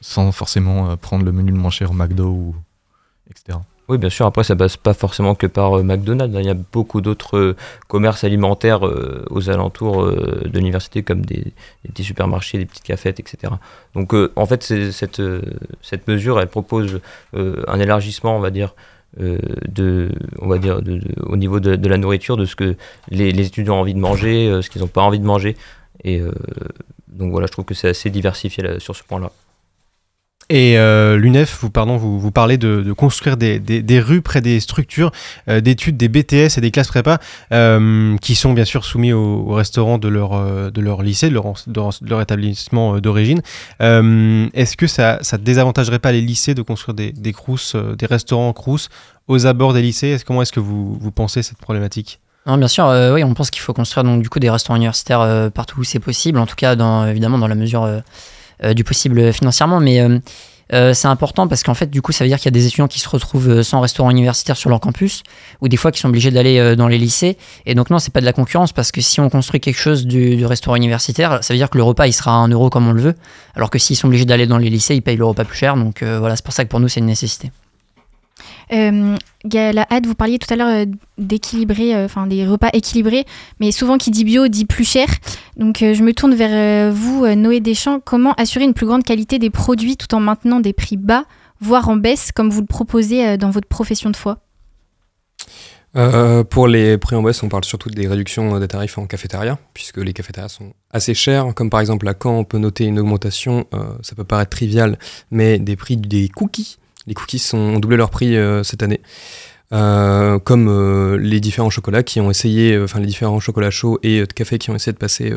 sans forcément euh, prendre le menu le moins cher au McDo ou etc. Oui, bien sûr. Après, ça passe pas forcément que par McDonald's. hein. Il y a beaucoup d'autres commerces alimentaires aux alentours de l'université, comme des, petits supermarchés, des petites cafettes, etc. Donc, en fait, cette, cette mesure, elle propose un élargissement, on va dire, de, on va dire, au niveau de, la nourriture, de ce que les, étudiants ont envie de manger, euh, ce qu'ils n'ont pas envie de manger. Et euh, donc voilà, je trouve que c'est assez diversifié sur ce point-là. Et euh, l'UNEF, vous, parlez de, construire des, rues près des structures euh, d'études, des BTS et des classes prépa, euh, qui sont bien sûr soumis au, au restaurant de leur, lycée, de leur, établissement d'origine. Est-ce que ça ne désavantagerait pas les lycées de construire des, des crous, des restaurants crous aux abords des lycées? Comment est-ce que vous, pensez cette problématique? Bien sûr, oui, on pense qu'il faut construire donc du coup des restaurants universitaires partout où c'est possible, en tout cas évidemment dans la mesure du possible financièrement, mais euh, euh, c'est important parce qu'en fait du coup ça veut dire qu'il y a des étudiants qui se retrouvent euh, sans restaurant universitaire sur leur campus ou des fois qui sont obligés d'aller euh, dans les lycées et donc non c'est pas de la concurrence parce que si on construit quelque chose du, restaurant universitaire ça veut dire que le repas il sera à 1 euro comme on le veut alors que s'ils sont obligés d'aller dans les lycées ils payent le repas plus cher donc euh, voilà c'est pour ça que pour nous c'est une nécessité. Euh, Galahad, vous parliez tout à l'heure euh, d'équilibrer, euh, enfin des repas équilibrés, mais souvent qui dit bio dit plus cher. Donc je me tourne vers vous, Noé Deschamps. Comment assurer une plus grande qualité des produits tout en maintenant des prix bas, voire en baisse, comme vous le proposez dans votre profession de foi? Pour les prix en baisse, on parle surtout des réductions des tarifs en cafétéria, puisque les cafétérias sont assez chères. Comme par exemple à Caen, on peut noter une augmentation, ça peut paraître trivial, mais des prix des cookies. Les cookies sont, ont doublé leur prix euh, cette année. Euh, comme euh, les différents chocolats qui ont essayé, enfin les différents chocolats chauds et de café qui ont essayé de passer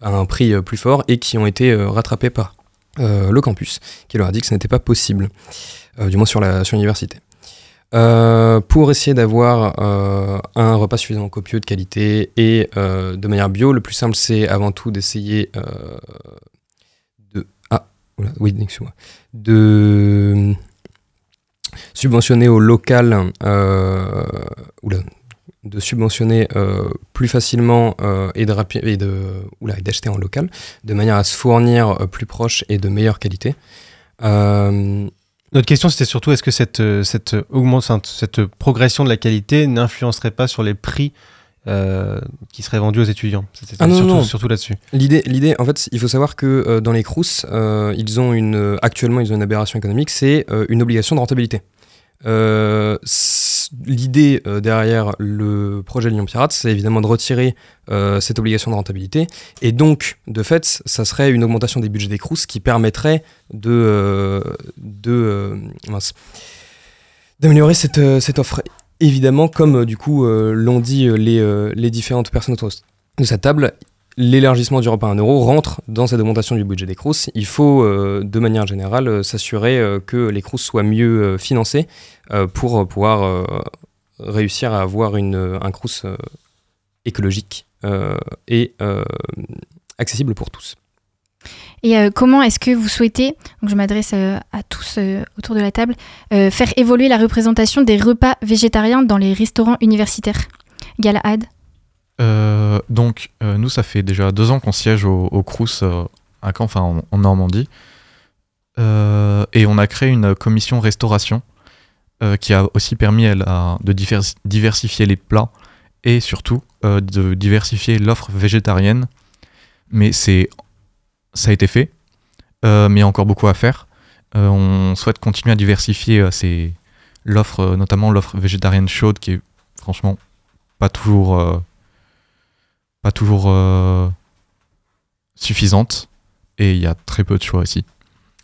à un prix plus fort et qui ont été rattrapés par le campus, qui leur a dit que ce n'était pas possible, du moins sur l'université. Pour essayer d'avoir un repas suffisamment copieux, de qualité et de manière bio, le plus simple c'est avant tout d'essayer de ah oula, oui excuse-moi de subventionner au local euh, de subventionner euh, plus facilement euh, et d'acheter en local de manière à se fournir plus proche et de meilleure qualité. Notre question, c'était surtout est-ce que cette, cette, cette progression de la qualité n'influencerait pas sur les prix euh, qui seraient vendus aux étudiants C'était Ah surtout, non. surtout là-dessus. L'idée, l'idée, en fait, il faut savoir que euh, dans les CRUS, euh, ils ont une, actuellement, ils ont une aberration économique, c'est une obligation de rentabilité. L'idée derrière le projet Lyon Pirate, c'est évidemment de retirer cette obligation de rentabilité. Et donc, de fait, ça serait une augmentation des budgets des CRUS qui permettrait de, de mince, d'améliorer cette, cette offre. Évidemment, comme euh, du coup euh, l'ont dit euh, les, différentes personnes autour de cette table, l'élargissement du repas à 1 euro rentre dans cette augmentation du budget des CRUS. Il faut, de manière générale, s'assurer que les CRUS soient mieux financés pour pouvoir réussir à avoir une, un euh, écologique et accessible pour tous. Et euh, comment est-ce que vous souhaitez, donc je m'adresse euh, à tous euh, autour de la table, faire évoluer la représentation des repas végétariens dans les restaurants universitaires? Galahad donc, nous, ça fait déjà deux ans qu'on siège au, au Crous à Caen, en, Normandie. Et on a créé une commission restauration qui a aussi permis elle, de divers- diversifier les plats et surtout de diversifier l'offre végétarienne. Mais c'est, ça a été fait, euh, mais il y a encore beaucoup à faire. Euh, on souhaite continuer à diversifier euh, l'offre, notamment l'offre végétarienne chaude qui est franchement pas toujours pas toujours suffisante et il y a très peu de choix aussi.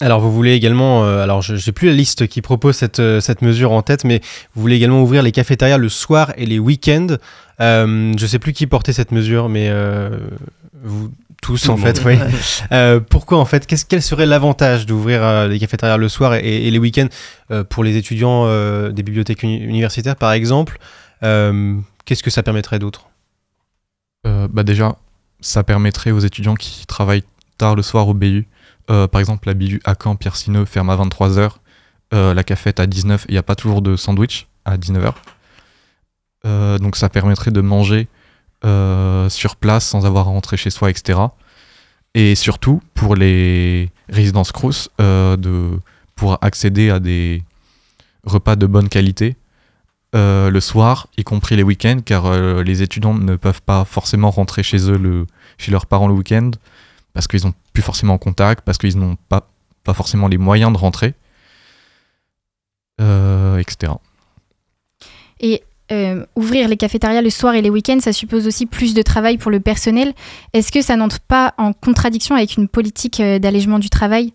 Alors vous voulez également, alors je n'ai plus la liste qui propose cette, cette mesure en tête, mais vous voulez également ouvrir les cafétérias le soir et les week-ends. Je sais plus qui portait cette mesure, mais vous tous Tout en fait, oui. Euh, pourquoi en fait Qu'est-ce quel serait l'avantage d'ouvrir euh, les cafétérias le soir et, et les week-ends euh, pour les étudiants euh, des bibliothèques uni- universitaires par exemple Euh, Qu'est-ce que ça permettrait d'autre? Euh, bah déjà, ça permettrait aux étudiants qui travaillent tard le soir au BU, euh, par exemple la BU à Caen, Pierre Sineux ferme à 23h, la cafette à 19 il n'y a pas toujours de sandwich à 19h. Euh, donc ça permettrait de manger euh, sur place sans avoir à rentrer chez soi, etc. Et surtout, pour les résidences Crous, euh, de pour accéder à des repas de bonne qualité euh, le soir, y compris les week-ends, car les étudiants ne peuvent pas forcément rentrer chez eux, le, chez leurs parents le week-end, parce qu'ils n'ont plus forcément contact, parce qu'ils n'ont pas, pas forcément les moyens de rentrer, etc. Et euh, ouvrir les cafétérias le soir et les week-ends, ça suppose aussi plus de travail pour le personnel. Est-ce que ça n'entre pas en contradiction avec une politique euh, d'allègement du travail?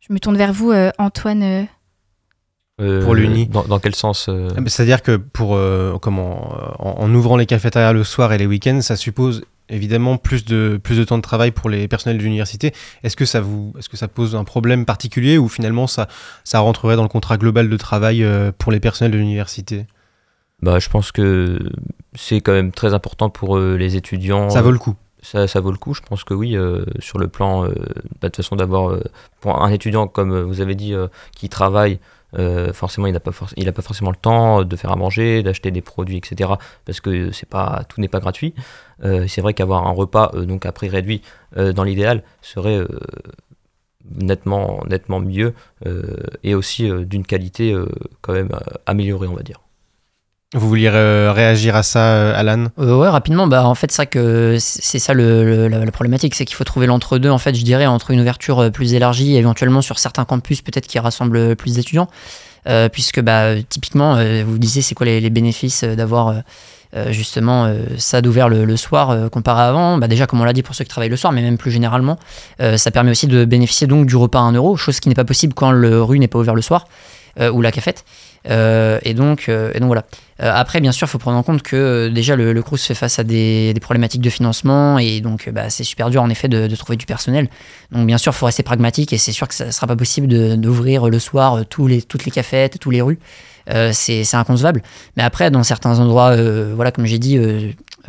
Je me tourne vers vous, euh, Antoine. euh. Euh, Pour l'Uni. Dans, dans quel sens euh, Ah, C'est-à-dire que pour euh, comment en, en ouvrant les cafétérias le soir et les week-ends, ça suppose évidemment plus de plus de temps de travail pour les personnels de l'université. Est-ce que ça vous est-ce que ça pose un problème particulier ou finalement ça ça rentrerait dans le contrat global de travail euh, pour les personnels de l'université? Bah, je pense que c'est quand même très important pour euh, les étudiants. Ça vaut le coup. Ça, ça vaut le coup, je pense que oui, euh, sur le plan, euh, bah, de toute façon, d'avoir, euh, pour un étudiant, comme vous avez dit, qui travaille, forcément, il n'a pas, forc- il a pas forcément le temps de faire à manger, d'acheter des produits, etc. Parce que c'est pas, tout n'est pas gratuit. C'est vrai qu'avoir un repas, donc à prix réduit, dans l'idéal, serait nettement, nettement mieux et aussi d'une qualité quand même améliorée, on va dire. Vous vouliez euh, réagir à ça, euh, Alan? Euh, ouais, rapidement, bah, en fait, c'est ça le, la, problématique, c'est qu'il faut trouver l'entre-deux, en fait, je dirais, entre une ouverture euh, plus élargie, éventuellement sur certains campus, peut-être qui rassemblent plus d'étudiants, euh, puisque bah, typiquement, euh, vous disiez, c'est quoi les, bénéfices euh, d'avoir euh, euh, justement euh, ça d'ouvert le, soir euh, comparé à avant? Bah, Déjà, comme on l'a dit pour ceux qui travaillent le soir, mais même plus généralement, euh, ça permet aussi de bénéficier donc du repas à 1 euro, chose qui n'est pas possible quand le rue n'est pas ouvert le soir. Euh, ou la cafette. Euh, et, donc, euh, et donc voilà. Après, bien sûr, il faut prendre en compte que déjà le, le Crous fait face à des, problématiques de financement et donc bah, c'est super dur en effet de, trouver du personnel. Donc bien sûr, il faut rester pragmatique et c'est sûr que ça ne sera pas possible d'ouvrir le soir tous les, toutes les cafettes, tous les rues. C'est inconcevable. Mais après, dans certains endroits, voilà, comme j'ai dit,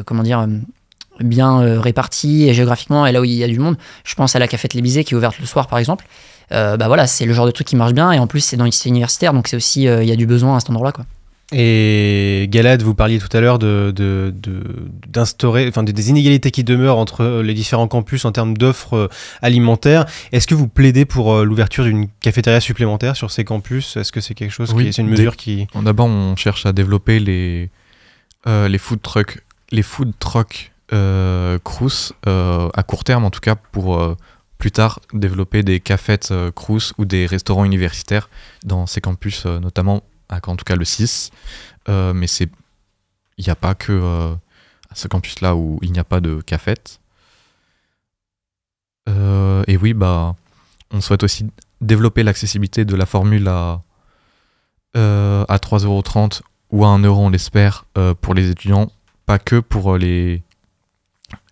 comment dire, bien répartis géographiquement, et là où il y a du monde, je pense à la cafette Lébizé qui est ouverte le soir par exemple. Euh, bah voilà, c'est le genre de truc qui marche bien et en plus c'est dans une cité universitaire, donc c'est aussi euh, il y a du besoin à cet endroit-là quoi. Et Galad, vous parliez tout à l'heure de, de- de- d'instaurer, enfin des, des inégalités qui demeurent entre les différents campus en termes d'offres euh, alimentaires. Est-ce que vous plaidez pour euh, l'ouverture d'une cafétéria supplémentaire sur ces campus? Est-ce que c'est quelque chose qui, c'est une mesure qui D'abord, on cherche à développer les, euh, les food trucks, les food trucks euh, Crous euh, à court terme, en tout cas, pour euh, plus tard développer des cafettes euh, ou des restaurants universitaires dans ces campus, euh, notamment en tout cas le 6. Euh, mais c'est il n'y a pas que euh, à ce campus-là où il n'y a pas de cafette. Et oui, bah, on souhaite aussi développer l'accessibilité de la formule à, à 3,30€ ou à 1€, on l'espère, pour les étudiants, pas que pour les,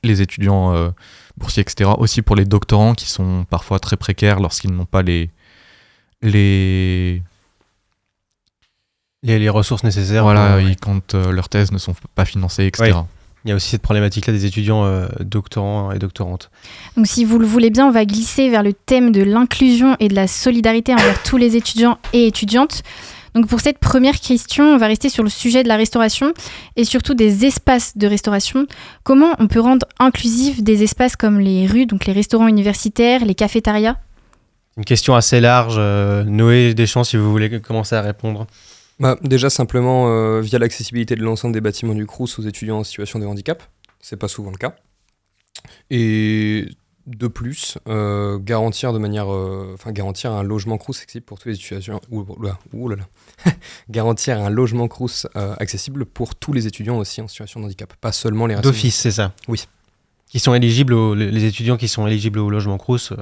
les étudiants boursiers, etc., aussi pour les doctorants qui sont parfois très précaires lorsqu'ils n'ont pas les, les, les, les ressources nécessaires voilà, pour- quand euh, leurs thèses ne sont pas financées, etc. Ouais. Il y a aussi cette problématique-là des étudiants euh, doctorants et doctorantes. Donc si vous le voulez bien, on va glisser vers le thème de l'inclusion et de la solidarité envers tous les étudiants et étudiantes. Donc pour cette première question, on va rester sur le sujet de la restauration et surtout des espaces de restauration. Comment on peut rendre inclusifs des espaces comme les rues, donc les restaurants universitaires, les cafétérias Une question assez large. euh, Noé Deschamps, si vous voulez commencer à répondre. Bah, déjà simplement euh, via l'accessibilité de l'ensemble des bâtiments du Crous aux étudiants en situation de handicap. C'est pas souvent le cas. Et de plus, euh, garantir de manière, euh, enfin garantir un logement Crous accessible pour tous les étudiants. Ouh, oula, ouh là là. garantir un logement Crous euh, accessible pour tous les étudiants aussi en situation de handicap, pas seulement les D'office, c'est ça Oui. Qui sont éligibles, au- les étudiants qui sont éligibles au logement Crous,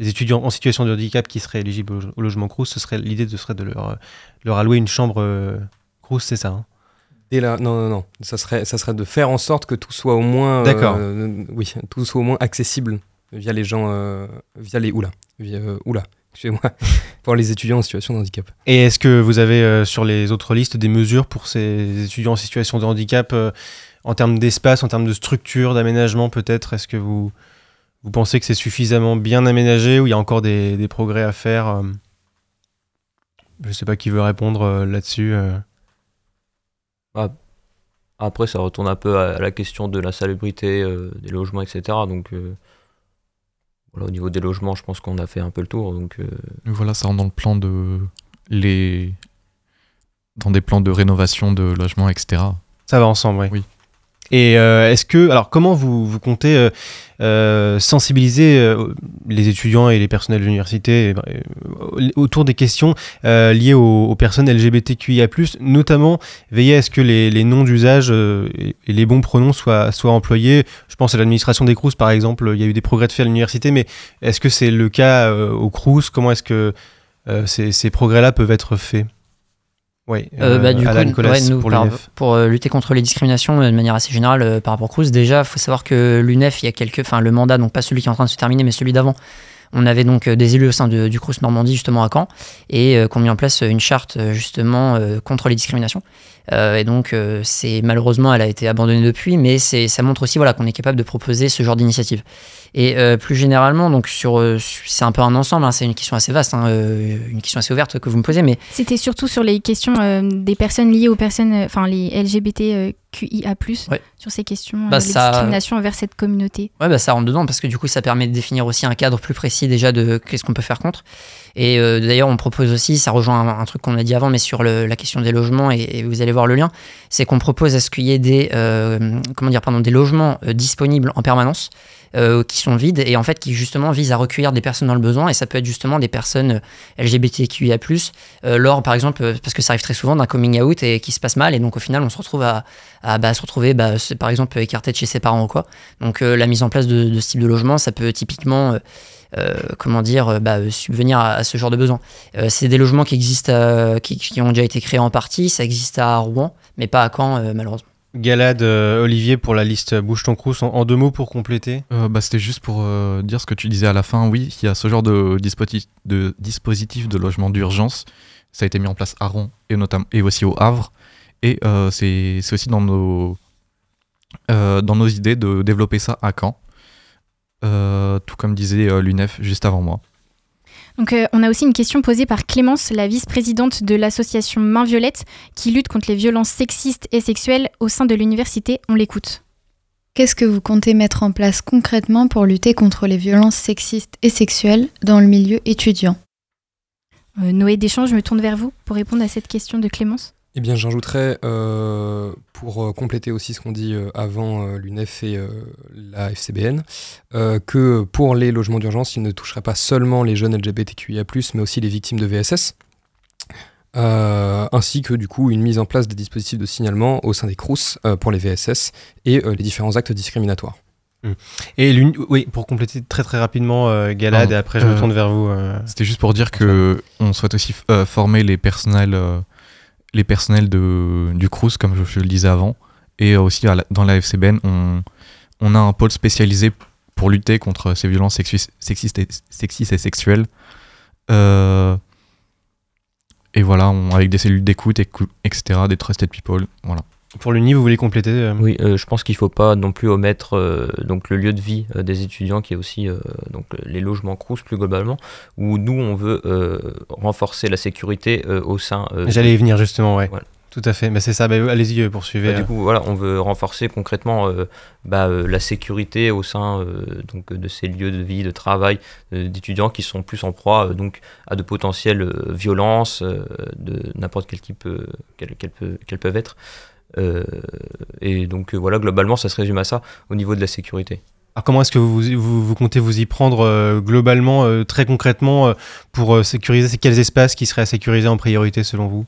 les étudiants en situation de handicap qui seraient éligibles au, au logement Crous, ce serait l'idée de serait de leur, leur allouer une chambre Crous, c'est ça hein Dès là, non, non, non. Ça serait, ça serait de faire en sorte que tout soit au moins, euh, D'accord. oui, tout soit au moins accessible via les gens, euh, via les oula, via, euh, oula, excusez-moi, pour les étudiants en situation de handicap. Et est-ce que vous avez euh, sur les autres listes des mesures pour ces étudiants en situation de handicap euh, en termes d'espace, en termes de structure, d'aménagement peut-être? Est-ce que vous, vous pensez que c'est suffisamment bien aménagé ou il y a encore des, des progrès à faire Je ne sais pas qui veut répondre euh, là-dessus. euh. Ah, Après, ça retourne un peu à, à la question de la salubrité euh, des logements, etc. Donc, euh, voilà, au niveau des logements, je pense qu'on a fait un peu le tour. Donc, euh, Voilà, ça rentre dans le plan de les dans des plans de rénovation de logements, etc. Ça va ensemble, oui. Oui. Et euh, est-ce que, alors, comment vous, vous comptez euh, euh, sensibiliser euh, les étudiants et les personnels de l'université euh, autour des questions euh, liées aux, aux personnes LGBTQIA+, notamment veiller à ce que les, les noms d'usage et, les bons pronoms soient, soient employés? Je pense à l'administration des CRUS, par exemple, il y a eu des progrès de fait à l'université, mais est-ce que c'est le cas au CRUS Comment est-ce que ces, ces progrès-là peuvent être faits? Oui, Euh, bah, du Alan coup, Colas ouais, nous, pour par- l'UNEF. pour, euh, lutter contre les discriminations euh, de manière assez générale euh, par rapport au Crous, déjà, il faut savoir que l'UNEF, il y a quelques, enfin le mandat, donc pas celui qui est en train de se terminer, mais celui d'avant, on avait donc euh, des élus au sein de- du Crous Normandie, justement à Caen, et euh, ont mis en place une charte euh, justement euh, contre les discriminations. Euh, et donc, euh, c'est malheureusement, elle a été abandonnée depuis, mais ça montre aussi voilà, qu'on est capable de proposer ce genre d'initiative. Et euh, plus généralement, donc sur, c'est un peu un ensemble, hein, c'est une question assez vaste, hein, une question assez ouverte que vous me posez, mais C'était surtout sur les questions des personnes liées aux personnes, enfin les LGBTQIA+, sur ces questions, Bah, les ça- discriminations envers cette communauté. Ouais, bah, ça rentre dedans parce que du coup, ça permet de définir aussi un cadre plus précis déjà de qu'est-ce qu'on peut faire contre. Et euh, d'ailleurs, on propose aussi, ça rejoint un, truc qu'on a dit avant, mais sur la question des logements, et, vous allez voir le lien, c'est qu'on propose à ce qu'il y ait des, euh, comment dire, pardon, des logements euh, disponibles en permanence. qui sont vides et en fait qui justement visent à recueillir des personnes dans le besoin et ça peut être justement des personnes LGBTQIA+, lors par exemple, parce que ça arrive très souvent d'un coming out et qui se passe mal et donc au final on se retrouve à, bah, se retrouver bah, par exemple écarté de chez ses parents ou quoi. Donc la mise en place de, ce type de logement, ça peut typiquement comment dire, bah, subvenir à, ce genre de besoins. c'est des logements qui existent, qui, qui, ont déjà été créés en partie, ça existe à Rouen, mais pas à Caen, malheureusement. Galade, Olivier, pour la liste Bouge ton crous, en, deux mots pour compléter bah, C'était juste pour dire ce que tu disais à la fin. Oui, il y a ce genre de, de dispositif de logement d'urgence. Ça a été mis en place à Rouen et, notamment, et aussi au Havre. Et c'est aussi dans nos, dans nos idées de développer ça à Caen. Euh, tout comme disait euh, l'UNEF juste avant moi. Donc, euh, on a aussi une question posée par Clémence, la vice-présidente de l'association Main Violette, qui lutte contre les violences sexistes et sexuelles au sein de l'université. On l'écoute. Qu'est-ce que vous comptez mettre en place concrètement pour lutter contre les violences sexistes et sexuelles dans le milieu étudiant? Noé Deschamps, je me tourne vers vous pour répondre à cette question de Clémence. Eh bien, j'ajouterais, euh, pour euh, compléter aussi ce qu'on dit euh, avant l'UNEF et la FCBN, que pour les logements d'urgence, il ne toucherait pas seulement les jeunes LGBTQIA, mais aussi les victimes de VSS. ainsi que du coup une mise en place des dispositifs de signalement au sein des CRUS pour les VSS et les différents actes discriminatoires. Mmh. Et oui, pour compléter très très rapidement, Galade, et après je me tourne vers vous. C'était juste pour dire que on souhaite aussi former les personnels les personnels de, du CRUS, comme je, le disais avant, et aussi dans la FCBN, on, on, a un pôle spécialisé pour lutter contre ces violences sexistes et, sexistes et sexuelles. Euh, et voilà, avec des cellules d'écoute, etc., des trusted people, voilà. Pour l'UNI, vous voulez compléter euh Oui, euh, je pense qu'il ne faut pas non plus omettre euh, donc le lieu de vie des étudiants, qui est aussi donc les logements Crous plus globalement, où nous on veut renforcer la sécurité au sein. J'allais y venir justement, ouais. Tout à fait, mais c'est ça, bah, allez-y, poursuivez. Bah, du coup, voilà, on veut renforcer concrètement bah, la sécurité au sein donc, de ces lieux de vie, de travail d'étudiants qui sont plus en proie donc, à de potentielles violences de n'importe quel type qu'elles peuvent être. Euh, et donc euh, voilà, globalement, ça se résume à ça au niveau de la sécurité. Alors comment est-ce que vous, vous, comptez vous y prendre euh, globalement, très concrètement, pour sécuriser quels espaces qui seraient à sécuriser en priorité selon vous?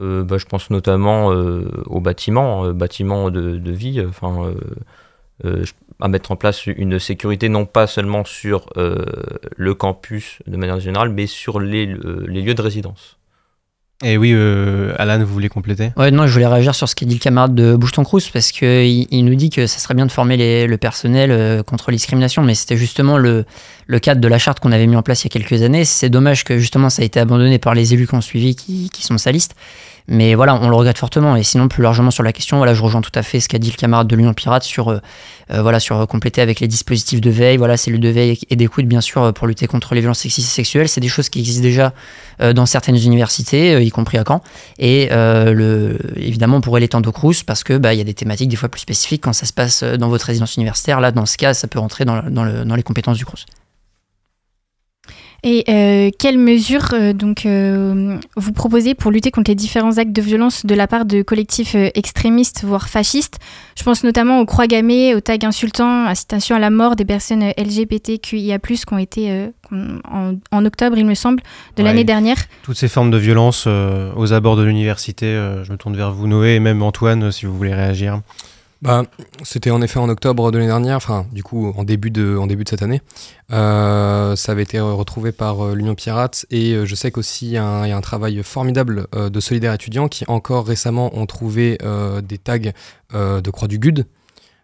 Bah, Je pense notamment aux bâtiments, bâtiments de, de vie, enfin, à mettre en place une sécurité non pas seulement sur le campus de manière générale, mais sur les, les lieux de résidence. Et oui, euh, Alan, vous voulez compléter? Ouais, non, je voulais réagir sur ce qu'a dit le camarade de Boucheton Crous parce qu'il il nous dit que ça serait bien de former le personnel euh, contre les discriminations, mais c'était justement le, cadre de la charte qu'on avait mis en place il y a quelques années. C'est dommage que justement ça a été abandonné par les élus qui ont suivi, qui, qui sont salistes. Mais voilà, on le regrette fortement. Et sinon, plus largement sur la question, voilà, je rejoins tout à fait ce qu'a dit le camarade de l'Union Pirate sur, euh, euh, voilà, sur compléter avec les dispositifs de veille, voilà, cellules de veille et d'écoute, bien sûr, pour lutter contre les violences sexistes et sexuelles. C'est des choses qui existent déjà euh, dans certaines universités, y compris à Caen. Et évidemment, on pourrait l'étendre au Crous parce que bah, y a des thématiques des fois plus spécifiques quand ça se passe dans votre résidence universitaire. Là, dans ce cas, ça peut rentrer dans, dans, dans les compétences du Crous. Et euh, quelles mesures euh, donc euh, vous proposez pour lutter contre les différents actes de violence de la part de collectifs extrémistes voire fascistes? Je pense notamment aux croix gammées, aux tags insultants, incitation à la mort des personnes LGBTQIA+ qui ont été en, octobre, il me semble, de l'année dernière. Toutes ces formes de violence aux abords de l'université. je me tourne vers vous, Noé, et même Antoine, si vous voulez réagir. Bah, c'était en effet en octobre de l'année dernière, enfin du coup en début de, en début de cette année. Euh, ça avait été retrouvé par euh, l'Union Pirate et euh, je sais qu'aussi il y, a un travail formidable de solidaires étudiants qui encore récemment ont trouvé des tags de Croix du GUD.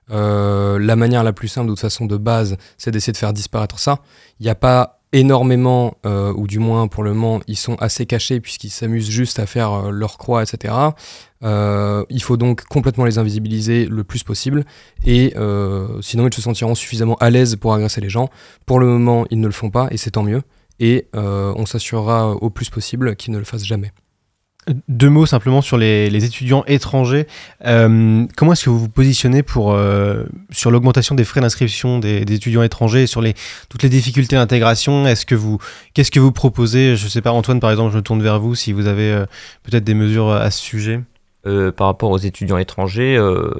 la manière la plus simple de toute façon de base c'est d'essayer de faire disparaître ça. Il n'y a pas énormément, ou du moins pour le moment, ils sont assez cachés puisqu'ils s'amusent juste à faire leur croix, etc. Euh, il faut donc complètement les invisibiliser le plus possible et euh, sinon ils se sentiront suffisamment à l'aise pour agresser les gens. Pour le moment, ils ne le font pas et c'est tant mieux. Et euh, on s'assurera au plus possible qu'ils ne le fassent jamais. Deux mots simplement sur les, étudiants étrangers. comment est-ce que vous vous positionnez pour, sur l'augmentation des frais d'inscription des, étudiants étrangers et sur les, toutes les difficultés d'intégration? Est-ce que vous, qu'est-ce que vous proposez? Je ne sais pas, Antoine, par exemple, je me tourne vers vous si vous avez peut-être des mesures à ce sujet. Euh, par rapport aux étudiants étrangers, euh,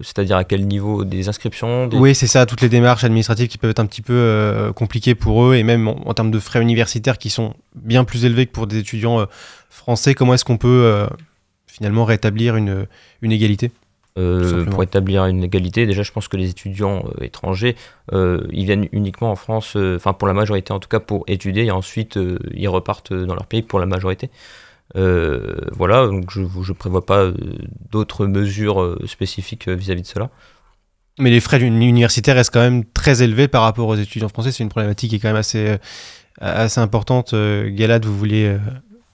c'est-à-dire à quel niveau des inscriptions Oui, c'est ça, toutes les démarches administratives qui peuvent être un petit peu euh, compliquées pour eux, et même en, termes de frais universitaires qui sont bien plus élevés que pour des étudiants français, comment est-ce qu'on peut finalement rétablir une, une égalité Euh, pour établir une égalité, déjà, je pense que les étudiants euh, étrangers, euh, ils viennent uniquement en France, euh, enfin pour la majorité en tout cas, pour étudier, et ensuite euh, ils repartent dans leur pays pour la majorité. Euh, voilà, donc je ne prévois pas euh, d'autres mesures euh, spécifiques euh, vis-à-vis de cela. Mais les frais universitaires restent quand même très élevés par rapport aux étudiants français. C'est une problématique qui est quand même assez, euh, assez importante. Euh, Galad, vous voulez euh,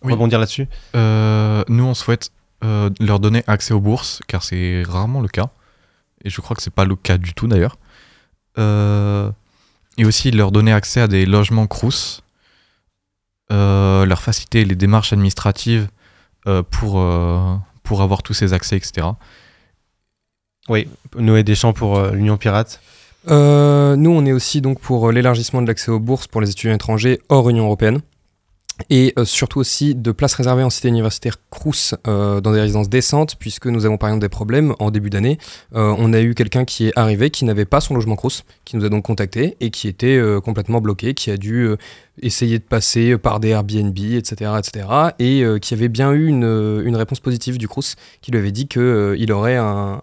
Oui. rebondir là-dessus Euh, nous, on souhaite euh, leur donner accès aux bourses, car c'est rarement le cas. Et je crois que c'est pas le cas du tout d'ailleurs. Euh, et aussi leur donner accès à des logements crous, euh, leur faciliter les démarches administratives euh, pour, euh, pour avoir tous ces accès, etc. Oui, Noé Deschamps pour euh, l'Union Pirate. Euh, nous, on est aussi donc pour l'élargissement de l'accès aux bourses pour les étudiants étrangers hors Union européenne. Et euh, surtout aussi de places réservées en cité universitaire Crous euh, dans des résidences décentes, puisque nous avons par exemple des problèmes en début d'année. Euh, on a eu quelqu'un qui est arrivé qui n'avait pas son logement Crous, qui nous a donc contacté et qui était complètement bloqué, qui a dû essayer de passer par des Airbnb, etc., etc., et qui avait bien eu une, une réponse positive du Crous, qui lui avait dit qu'il aurait un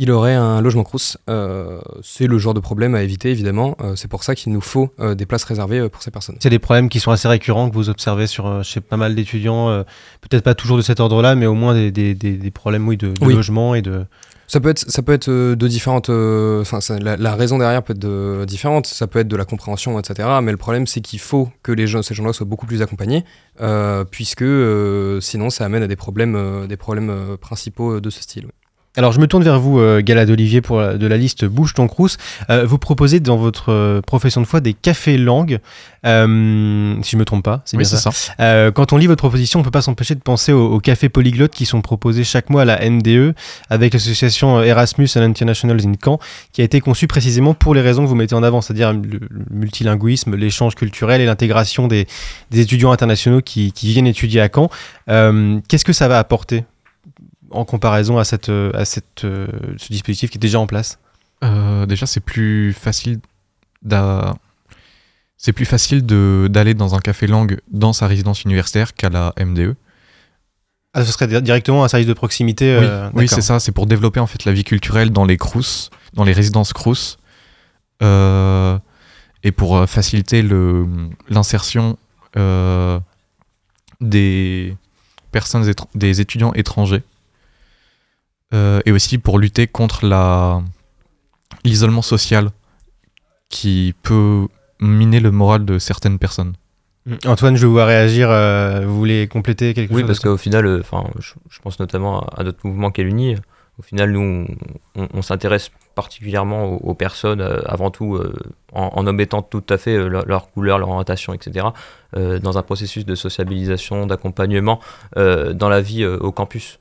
il aurait un logement crous. Euh, c'est le genre de problème à éviter, évidemment. Euh, c'est pour ça qu'il nous faut euh, des places réservées pour ces personnes. C'est des problèmes qui sont assez récurrents que vous observez sur chez pas mal d'étudiants, peut-être pas toujours de cet ordre-là, mais au moins des, des- des- des problèmes oui, de, de Oui. logement et de. Ça peut être, ça peut être de différentes. Enfin, la, la raison derrière peut être de, différente. Ça peut être de la compréhension, etc. Mais le problème, c'est qu'il faut que les gens, ces gens-là soient beaucoup plus accompagnés, euh, puisque euh, sinon, ça amène à des problèmes, des problèmes principaux de ce style. ouais. Alors je me tourne vers vous, euh, Galad Olivier, pour de la liste Bouge ton crous. Euh, vous proposez dans votre euh, profession de foi des cafés langues, euh, si je me trompe pas, c'est Oui, bien ça. ça. Euh, quand on lit votre proposition, on peut pas s'empêcher de penser aux, aux cafés polyglottes qui sont proposés chaque mois à la MDE avec l'association Erasmus and Internationals in Caen, qui a été conçue précisément pour les raisons que vous mettez en avant, c'est-à-dire le, le multilinguisme, l'échange culturel et l'intégration des, des étudiants internationaux qui, qui viennent étudier à Caen. Euh, Qu'est-ce que ça va apporter en comparaison à, cette, euh, à cette, euh, ce dispositif qui est déjà en place Euh, déjà, c'est plus facile c'est plus facile de- d'aller dans un café langue dans sa résidence universitaire qu'à la MDE. Ah, ce serait di- directement un service de proximité oui, euh, c'est ça. C'est pour développer en fait la vie culturelle dans les crous, dans les résidences crous, euh, et pour faciliter le l'insertion des personnes des étudiants étrangers, Euh, et aussi pour lutter contre la l'isolement social qui peut miner le moral de certaines personnes. Mm. Antoine, je vois réagir. euh, vous voulez compléter quelque Oui, chose parce qu'au final, euh, enfin, je, je pense notamment à, à notre mouvement qu'est l'UNI. Au final, nous, on, on- on s'intéresse particulièrement aux, aux personnes, euh, avant tout, euh, en, en omettant tout à fait euh, leur, leur couleur, leur orientation, etc., euh, dans un processus de sociabilisation, d'accompagnement euh, dans la vie euh, au campus.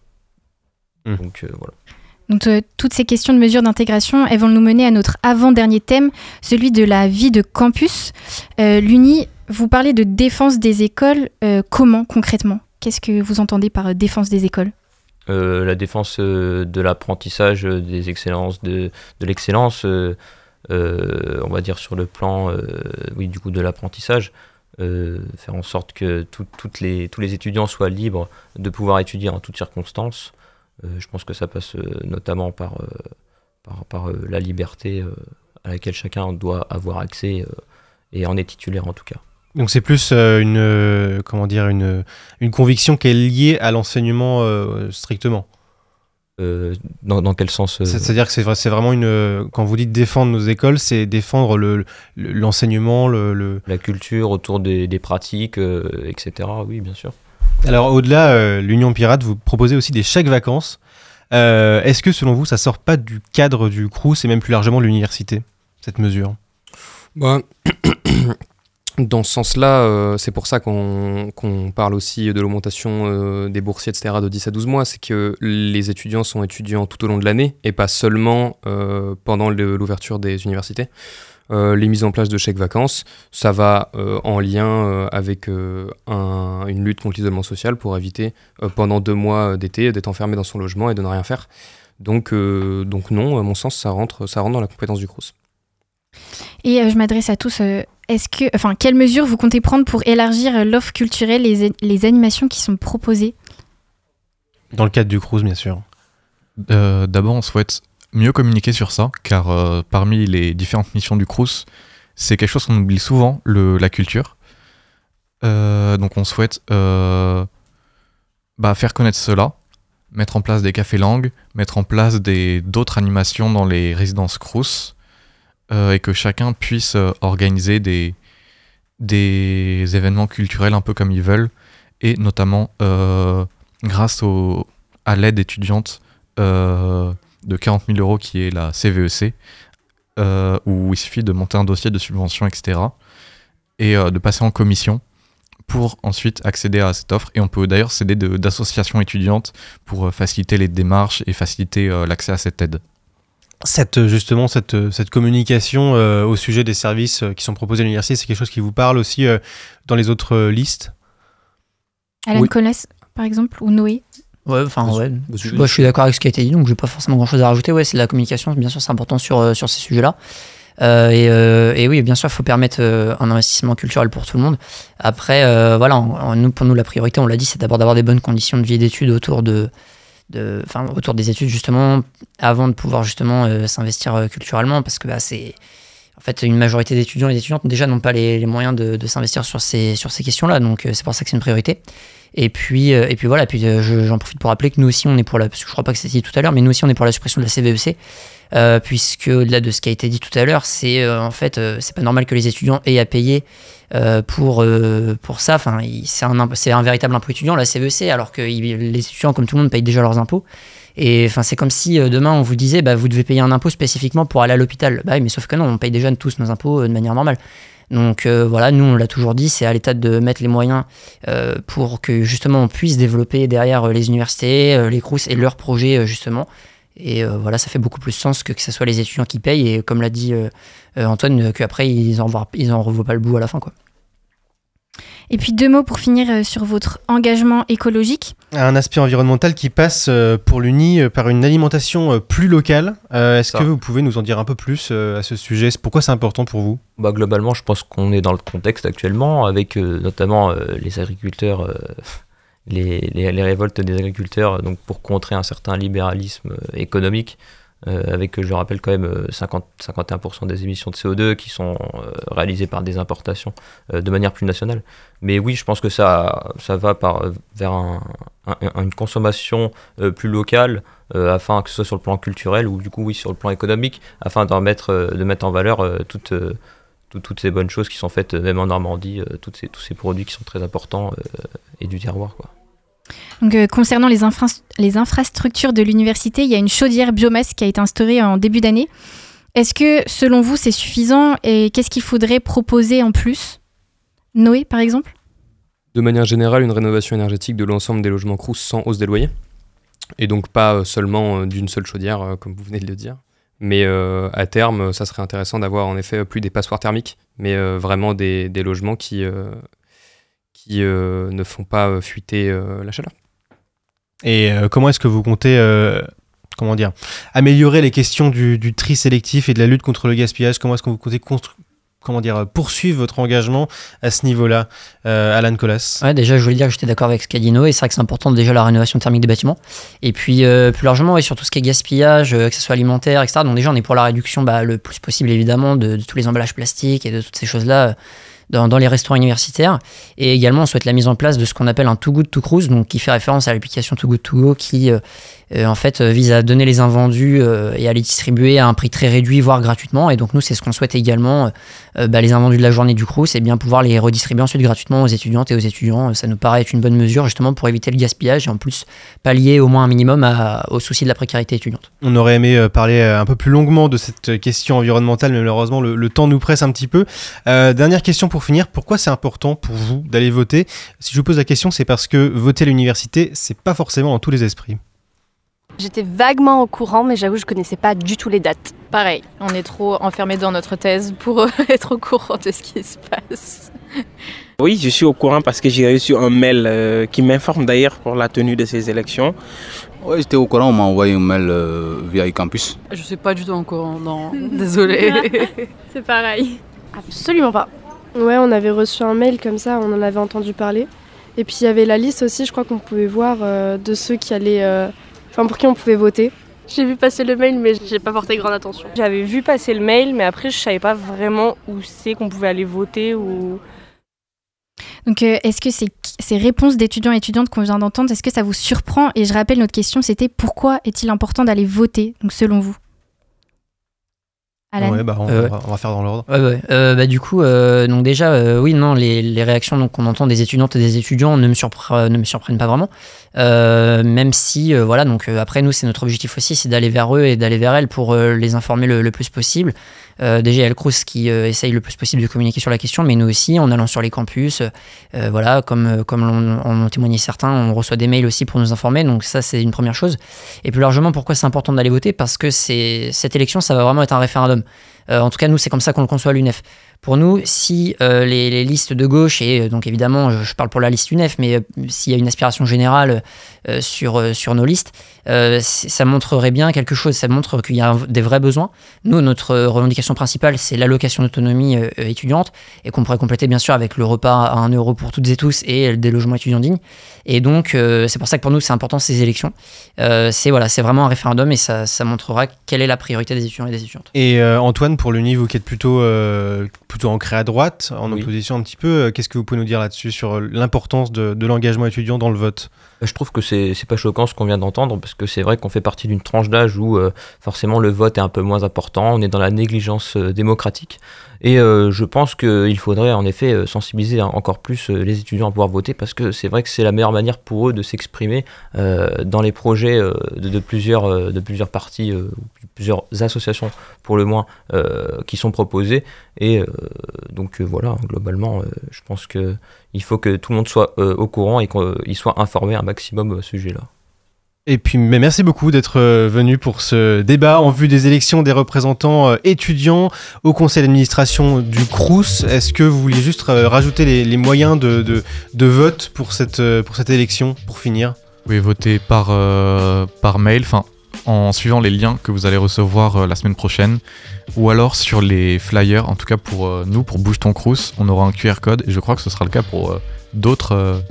Donc euh, voilà. Donc euh, toutes ces questions de mesures d'intégration, elles vont nous mener à notre avant-dernier thème, celui de la vie de campus. Euh, L'UNI, vous parlez de défense des écoles. euh, comment concrètement? Qu'est-ce que vous entendez par défense des écoles? Euh, la défense euh, de l'apprentissage des excellences, de, de l'excellence, euh, euh, on va dire sur le plan euh, oui, du coup, de l'apprentissage, euh, faire en sorte que tout- toutes les, tous les étudiants soient libres de pouvoir étudier en toutes circonstances. Euh, je pense que ça passe euh, notamment par, euh, par, par, la liberté à laquelle chacun doit avoir accès et en est titulaire en tout cas. Donc c'est plus une comment dire une, une conviction qui est liée à l'enseignement strictement. Euh, dans, dans quel sens euh, C'est- C'est-à-dire que c'est vrai- c'est vraiment une quand vous dites défendre nos écoles, c'est défendre le- le- l'enseignement, le, le- La culture autour des, des pratiques, euh, etc. Oui, bien sûr. Alors au-delà, euh, l'Union Pirate, vous proposez aussi des chèques vacances. Euh, Est-ce que selon vous, ça sort pas du cadre du Crous et même plus largement de l'université, cette mesure? Bah, dans ce sens-là, euh, c'est pour ça qu'on parle aussi de l'augmentation euh, des boursiers, etc., de 10 à 12 mois. C'est que les étudiants sont étudiants tout au long de l'année et pas seulement pendant l'ouverture des universités. Euh, les mises en place de chèques vacances, ça va euh, en lien euh, avec euh, un- une lutte contre l'isolement social pour éviter euh, pendant deux mois d'été d'être enfermé dans son logement et de ne rien faire. Donc, euh, donc non, à mon sens, ça rentre, ça rentre dans la compétence du CRUS. Et euh, je m'adresse à tous. euh, Est-ce que, enfin, quelles mesures vous comptez prendre pour élargir l'offre culturelle et les, animations qui sont proposées? Dans le cadre du Crous, bien sûr. Euh, D'abord, on souhaite mieux communiquer sur ça, car euh, parmi les différentes missions du Crous, c'est quelque chose qu'on oublie souvent, le, la culture. Euh, donc on souhaite euh, bah, faire connaître cela, mettre en place des cafés langues, mettre en place d'autres animations dans les résidences Crous, et que chacun puisse organiser des, des événements culturels un peu comme ils veulent, et notamment grâce à l'aide étudiante de 40 000 euros qui est la CVEC, euh, où il suffit de monter un dossier de subvention, etc. et euh, de passer en commission pour ensuite accéder à cette offre. Et on peut d'ailleurs s'aider de- d'associations étudiantes pour euh, faciliter les démarches et faciliter euh, l'accès à cette aide. Cette, justement, cette, cette communication euh, au sujet des services qui sont proposés à l'université, c'est quelque chose qui vous parle aussi euh, dans les autres listes? Alan Oui. Par exemple, ou Noé? Ouais, enfin, ouais. Bah, Je, suis d'accord avec ce qui a été dit, donc je n'ai pas forcément grand chose à rajouter. Ouais, c'est de la communication, bien sûr, c'est important sur, euh, sur ces sujets-là. Euh, et, euh, et oui, bien sûr, il faut permettre euh, un investissement culturel pour tout le monde. Après, voilà, nous, pour nous, la priorité, on l'a dit, c'est d'abord d'avoir des bonnes conditions de vie et d'études autour de, de, autour des études, justement, avant de pouvoir justement s'investir culturellement, parce que bah, c'est. En fait, une majorité d'étudiants et d'étudiantes déjà n'ont pas les, moyens de, s'investir sur ces, questions-là, donc euh, c'est pour ça que c'est une priorité. Et puis, euh, voilà, euh, je- j'en profite pour rappeler que nous aussi, on est pour la, pas que c'était tout à l'heure, mais nous aussi, on est pour la suppression de la CVEC, euh, puisque au-delà de ce qui a été dit tout à l'heure, c'est en fait, pas normal que les étudiants aient à payer pour, pour ça. C'est un, un véritable impôt étudiant, la CVEC, alors que les étudiants, comme tout le monde, payent déjà leurs impôts. Et enfin, c'est comme si euh, demain on vous disait, bah, vous devez payer un impôt spécifiquement pour aller à l'hôpital. Bah mais sauf que non, on paye déjà tous nos impôts euh, de manière normale. Donc euh, voilà, nous on l'a toujours dit, c'est à l'État de mettre les moyens pour que justement on puisse développer derrière les universités, les CRUS et leurs projets justement. Et voilà, ça fait beaucoup plus sens que que ce soit les étudiants qui payent et comme l'a dit Antoine, qu'après ils en revoient pas le bout à la fin. Quoi. Et puis deux mots pour finir euh, sur votre engagement écologique. Un aspect environnemental qui passe euh, pour l'UNI euh, par une alimentation plus locale. Est-ce que vous pouvez nous en dire un peu plus à ce sujet? Pourquoi c'est important pour vous? Bah, globalement, je pense qu'on est dans le contexte actuellement, avec notamment les agriculteurs, les, les- les révoltes des agriculteurs, donc pour contrer un certain libéralisme économique, avec, euh, je rappelle quand même, euh, 50, 51% des émissions de CO2 qui sont euh, réalisées par des importations euh, de manière plus nationale. Mais oui, je pense que ça, ça va par, euh, vers un- un- une consommation euh, plus locale, euh, afin que ce soit sur le plan culturel ou du coup, oui, sur le plan économique, afin d'en mettre, euh, de mettre en valeur euh, toutes euh, tout- toutes ces bonnes choses qui sont faites, euh, même en Normandie, euh, toutes ces, tous ces produits qui sont très importants euh, et du terroir. Quoi. Donc, euh, concernant les, infra- les infrastructures de l'université, il y a une chaudière biomasse qui a été instaurée en début d'année. Est-ce que, selon vous, c'est suffisant et qu'est-ce qu'il faudrait proposer en plus? Noé, par exemple? De manière générale, une rénovation énergétique de l'ensemble des logements Crous sans hausse des loyers. Et donc pas euh, seulement euh, d'une seule chaudière, comme vous venez de le dire. Mais à terme, ça serait intéressant d'avoir en effet plus des passoires thermiques, mais vraiment des, logements qui, qui euh, ne font pas euh, fuiter euh, la chaleur. Et euh, comment est-ce que vous comptez euh, comment dire, améliorer les questions du, du tri sélectif et de la lutte contre le gaspillage? Comment est-ce que vous comptez comment dire, poursuivre votre engagement à ce niveau-là, euh, Alan Colas? Ouais, déjà, je voulais dire que j'étais d'accord avec dit Noé. C'est vrai que c'est important déjà la rénovation thermique des bâtiments. Et puis, euh, plus largement, ouais, sur tout ce qui est gaspillage, euh, que ce soit alimentaire, etc. Donc, déjà, on est pour la réduction bah, le plus possible, évidemment, de, de tous les emballages plastiques et de toutes ces choses-là. Dans, les restaurants universitaires. Et également, on souhaite la mise en place de ce qu'on appelle un Too Good To Cruise, donc qui fait référence à l'application Too Good To Go, qui euh, en fait euh, vise à donner les invendus euh, et à les distribuer à un prix très réduit, voire gratuitement. Et donc nous, c'est ce qu'on souhaite également, euh, bah, les invendus de la journée du CRUS, c'est bien pouvoir les redistribuer ensuite gratuitement aux étudiantes et aux étudiants. Ça nous paraît être une bonne mesure justement pour éviter le gaspillage et en plus pallier au moins un minimum à- au souci de la précarité étudiante. On aurait aimé euh, parler euh, un peu plus longuement de cette question environnementale, mais malheureusement le, temps nous presse un petit peu. Euh, dernière question pour finir, pourquoi c'est important pour vous d'aller voter? Si je vous pose la question, c'est parce que voter à l'université, c'est pas forcément dans tous les esprits. J'étais vaguement au courant, mais j'avoue, je connaissais pas du tout les dates. Pareil, on est trop enfermé dans notre thèse pour euh, être au courant de ce qui se passe. Oui, je suis au courant parce que j'ai reçu un mail euh, qui m'informe d'ailleurs pour la tenue de ces élections. Oui, j'étais au courant, on m'a envoyé un mail euh, via e-campus. Je sais pas du tout encore, non, désolé. C'est pareil. Absolument pas. Ouais, on avait reçu un mail comme ça, on en avait entendu parler. Et puis il y avait la liste aussi, je crois qu'on pouvait voir euh, de ceux qui allaient. Enfin, pour qui on pouvait voter. J'ai vu passer le mail, mais j'ai pas porté grande attention. J'avais vu passer le mail, mais après, je savais pas vraiment où c'est qu'on pouvait aller voter ou. Donc, euh, est-ce que ces, ces réponses d'étudiants et étudiantes qu'on vient d'entendre, est-ce que ça vous surprend? Et je rappelle, notre question, c'était pourquoi est-il important d'aller voter, donc selon vous Alan Ouais, bah, on, Euh, va, on va faire dans l'ordre. Ouais, ouais. Euh, bah, du coup, euh, donc déjà, euh, oui, non, les, les réactions donc, qu'on entend des étudiantes et des étudiants ne me, surpre- ne me surprennent pas vraiment. Euh, même si, euh, voilà, donc euh, après, nous, c'est notre objectif aussi, c'est d'aller vers eux et d'aller vers elles pour euh, les informer le, le plus possible. Euh, le Crous qui euh, essaye le plus possible de communiquer sur la question, mais nous aussi, en allant sur les campus, euh, voilà, comme, euh, comme l'ont- en ont témoigné certains, on reçoit des mails aussi pour nous informer, donc ça, c'est une première chose. Et plus largement, pourquoi c'est important d'aller voter? Parce que cette élection, ça va vraiment être un référendum. Euh, en tout cas, nous, c'est comme ça qu'on le conçoit à l'UNEF. Pour nous, si euh, les, listes de gauche, et euh, donc évidemment, je, parle pour la liste UNEF, mais euh, s'il y a une aspiration générale euh, sur, euh, sur nos listes, euh, ça montrerait bien quelque chose, ça montre qu'il y a un- des vrais besoins. Nous, notre euh, revendication principale, c'est l'allocation d'autonomie euh, euh, étudiante, et qu'on pourrait compléter bien sûr avec le repas à 1 euro pour toutes et tous et des logements étudiants dignes. Et donc, euh, c'est pour ça que pour nous, c'est important ces élections. Euh, c'est voilà, c'est vraiment un référendum et ça, ça montrera quelle est la priorité des étudiants et des étudiantes. Et euh, Antoine, pour l'Uni, vous qui êtes plutôt, euh, plutôt ancré à droite, en opposition un petit peu, euh, qu'est-ce que vous pouvez nous dire là-dessus sur euh, l'importance de, de l'engagement étudiant dans le vote? Je trouve que c'est c'est pas choquant ce qu'on vient d'entendre parce que c'est vrai qu'on fait partie d'une tranche d'âge où euh, forcément le vote est un peu moins important, on est dans la négligence euh, démocratique. Et euh, je pense qu'il faudrait en effet sensibiliser encore plus les étudiants à pouvoir voter parce que c'est vrai que c'est la meilleure manière pour eux de s'exprimer dans les projets de, plusieurs, de plusieurs partis, plusieurs associations pour le moins qui sont proposées. Et donc voilà globalement je pense que il faut que tout le monde soit euh, au courant et qu'il soit informé un maximum au sujet là. Et puis, mais merci beaucoup d'être euh, venu pour ce débat en vue des élections des représentants euh, étudiants au conseil d'administration du CRUS. Est-ce que vous vouliez juste euh, rajouter les, les moyens de, de, de vote pour cette, euh, pour cette élection, pour finir? Vous pouvez voter par, euh, par mail, enfin en suivant les liens que vous allez recevoir euh, la semaine prochaine, ou alors sur les flyers, en tout cas pour euh, nous, pour Bouge ton Crous, on aura un QR code, et je crois que ce sera le cas pour euh, d'autres,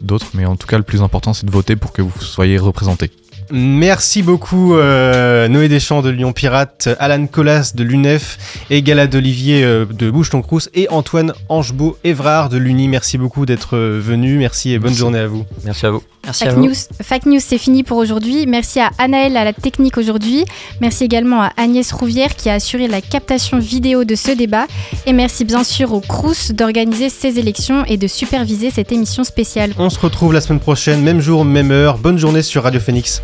d'autres, mais en tout cas le plus important c'est de voter pour que vous soyez représentés. Merci beaucoup euh, Noé Deschamps de Lyon Pirate, Alan Colas de l'UNEF et Gala d'Olivier euh, de Bouche ton Crous et Antoine Angebeau Évrard de l'Uni. Merci beaucoup d'être euh, venu. Merci et bonne journée à vous. Merci à vous. Fake News, Fake News, c'est fini pour aujourd'hui. Merci à Anaël à la technique aujourd'hui. Merci également à Agnès Rouvière qui a assuré la captation vidéo de ce débat. Et merci bien sûr au Crous d'organiser ces élections et de superviser cette émission spéciale. On se retrouve la semaine prochaine, même jour, même heure. Bonne journée sur Radio Phoenix.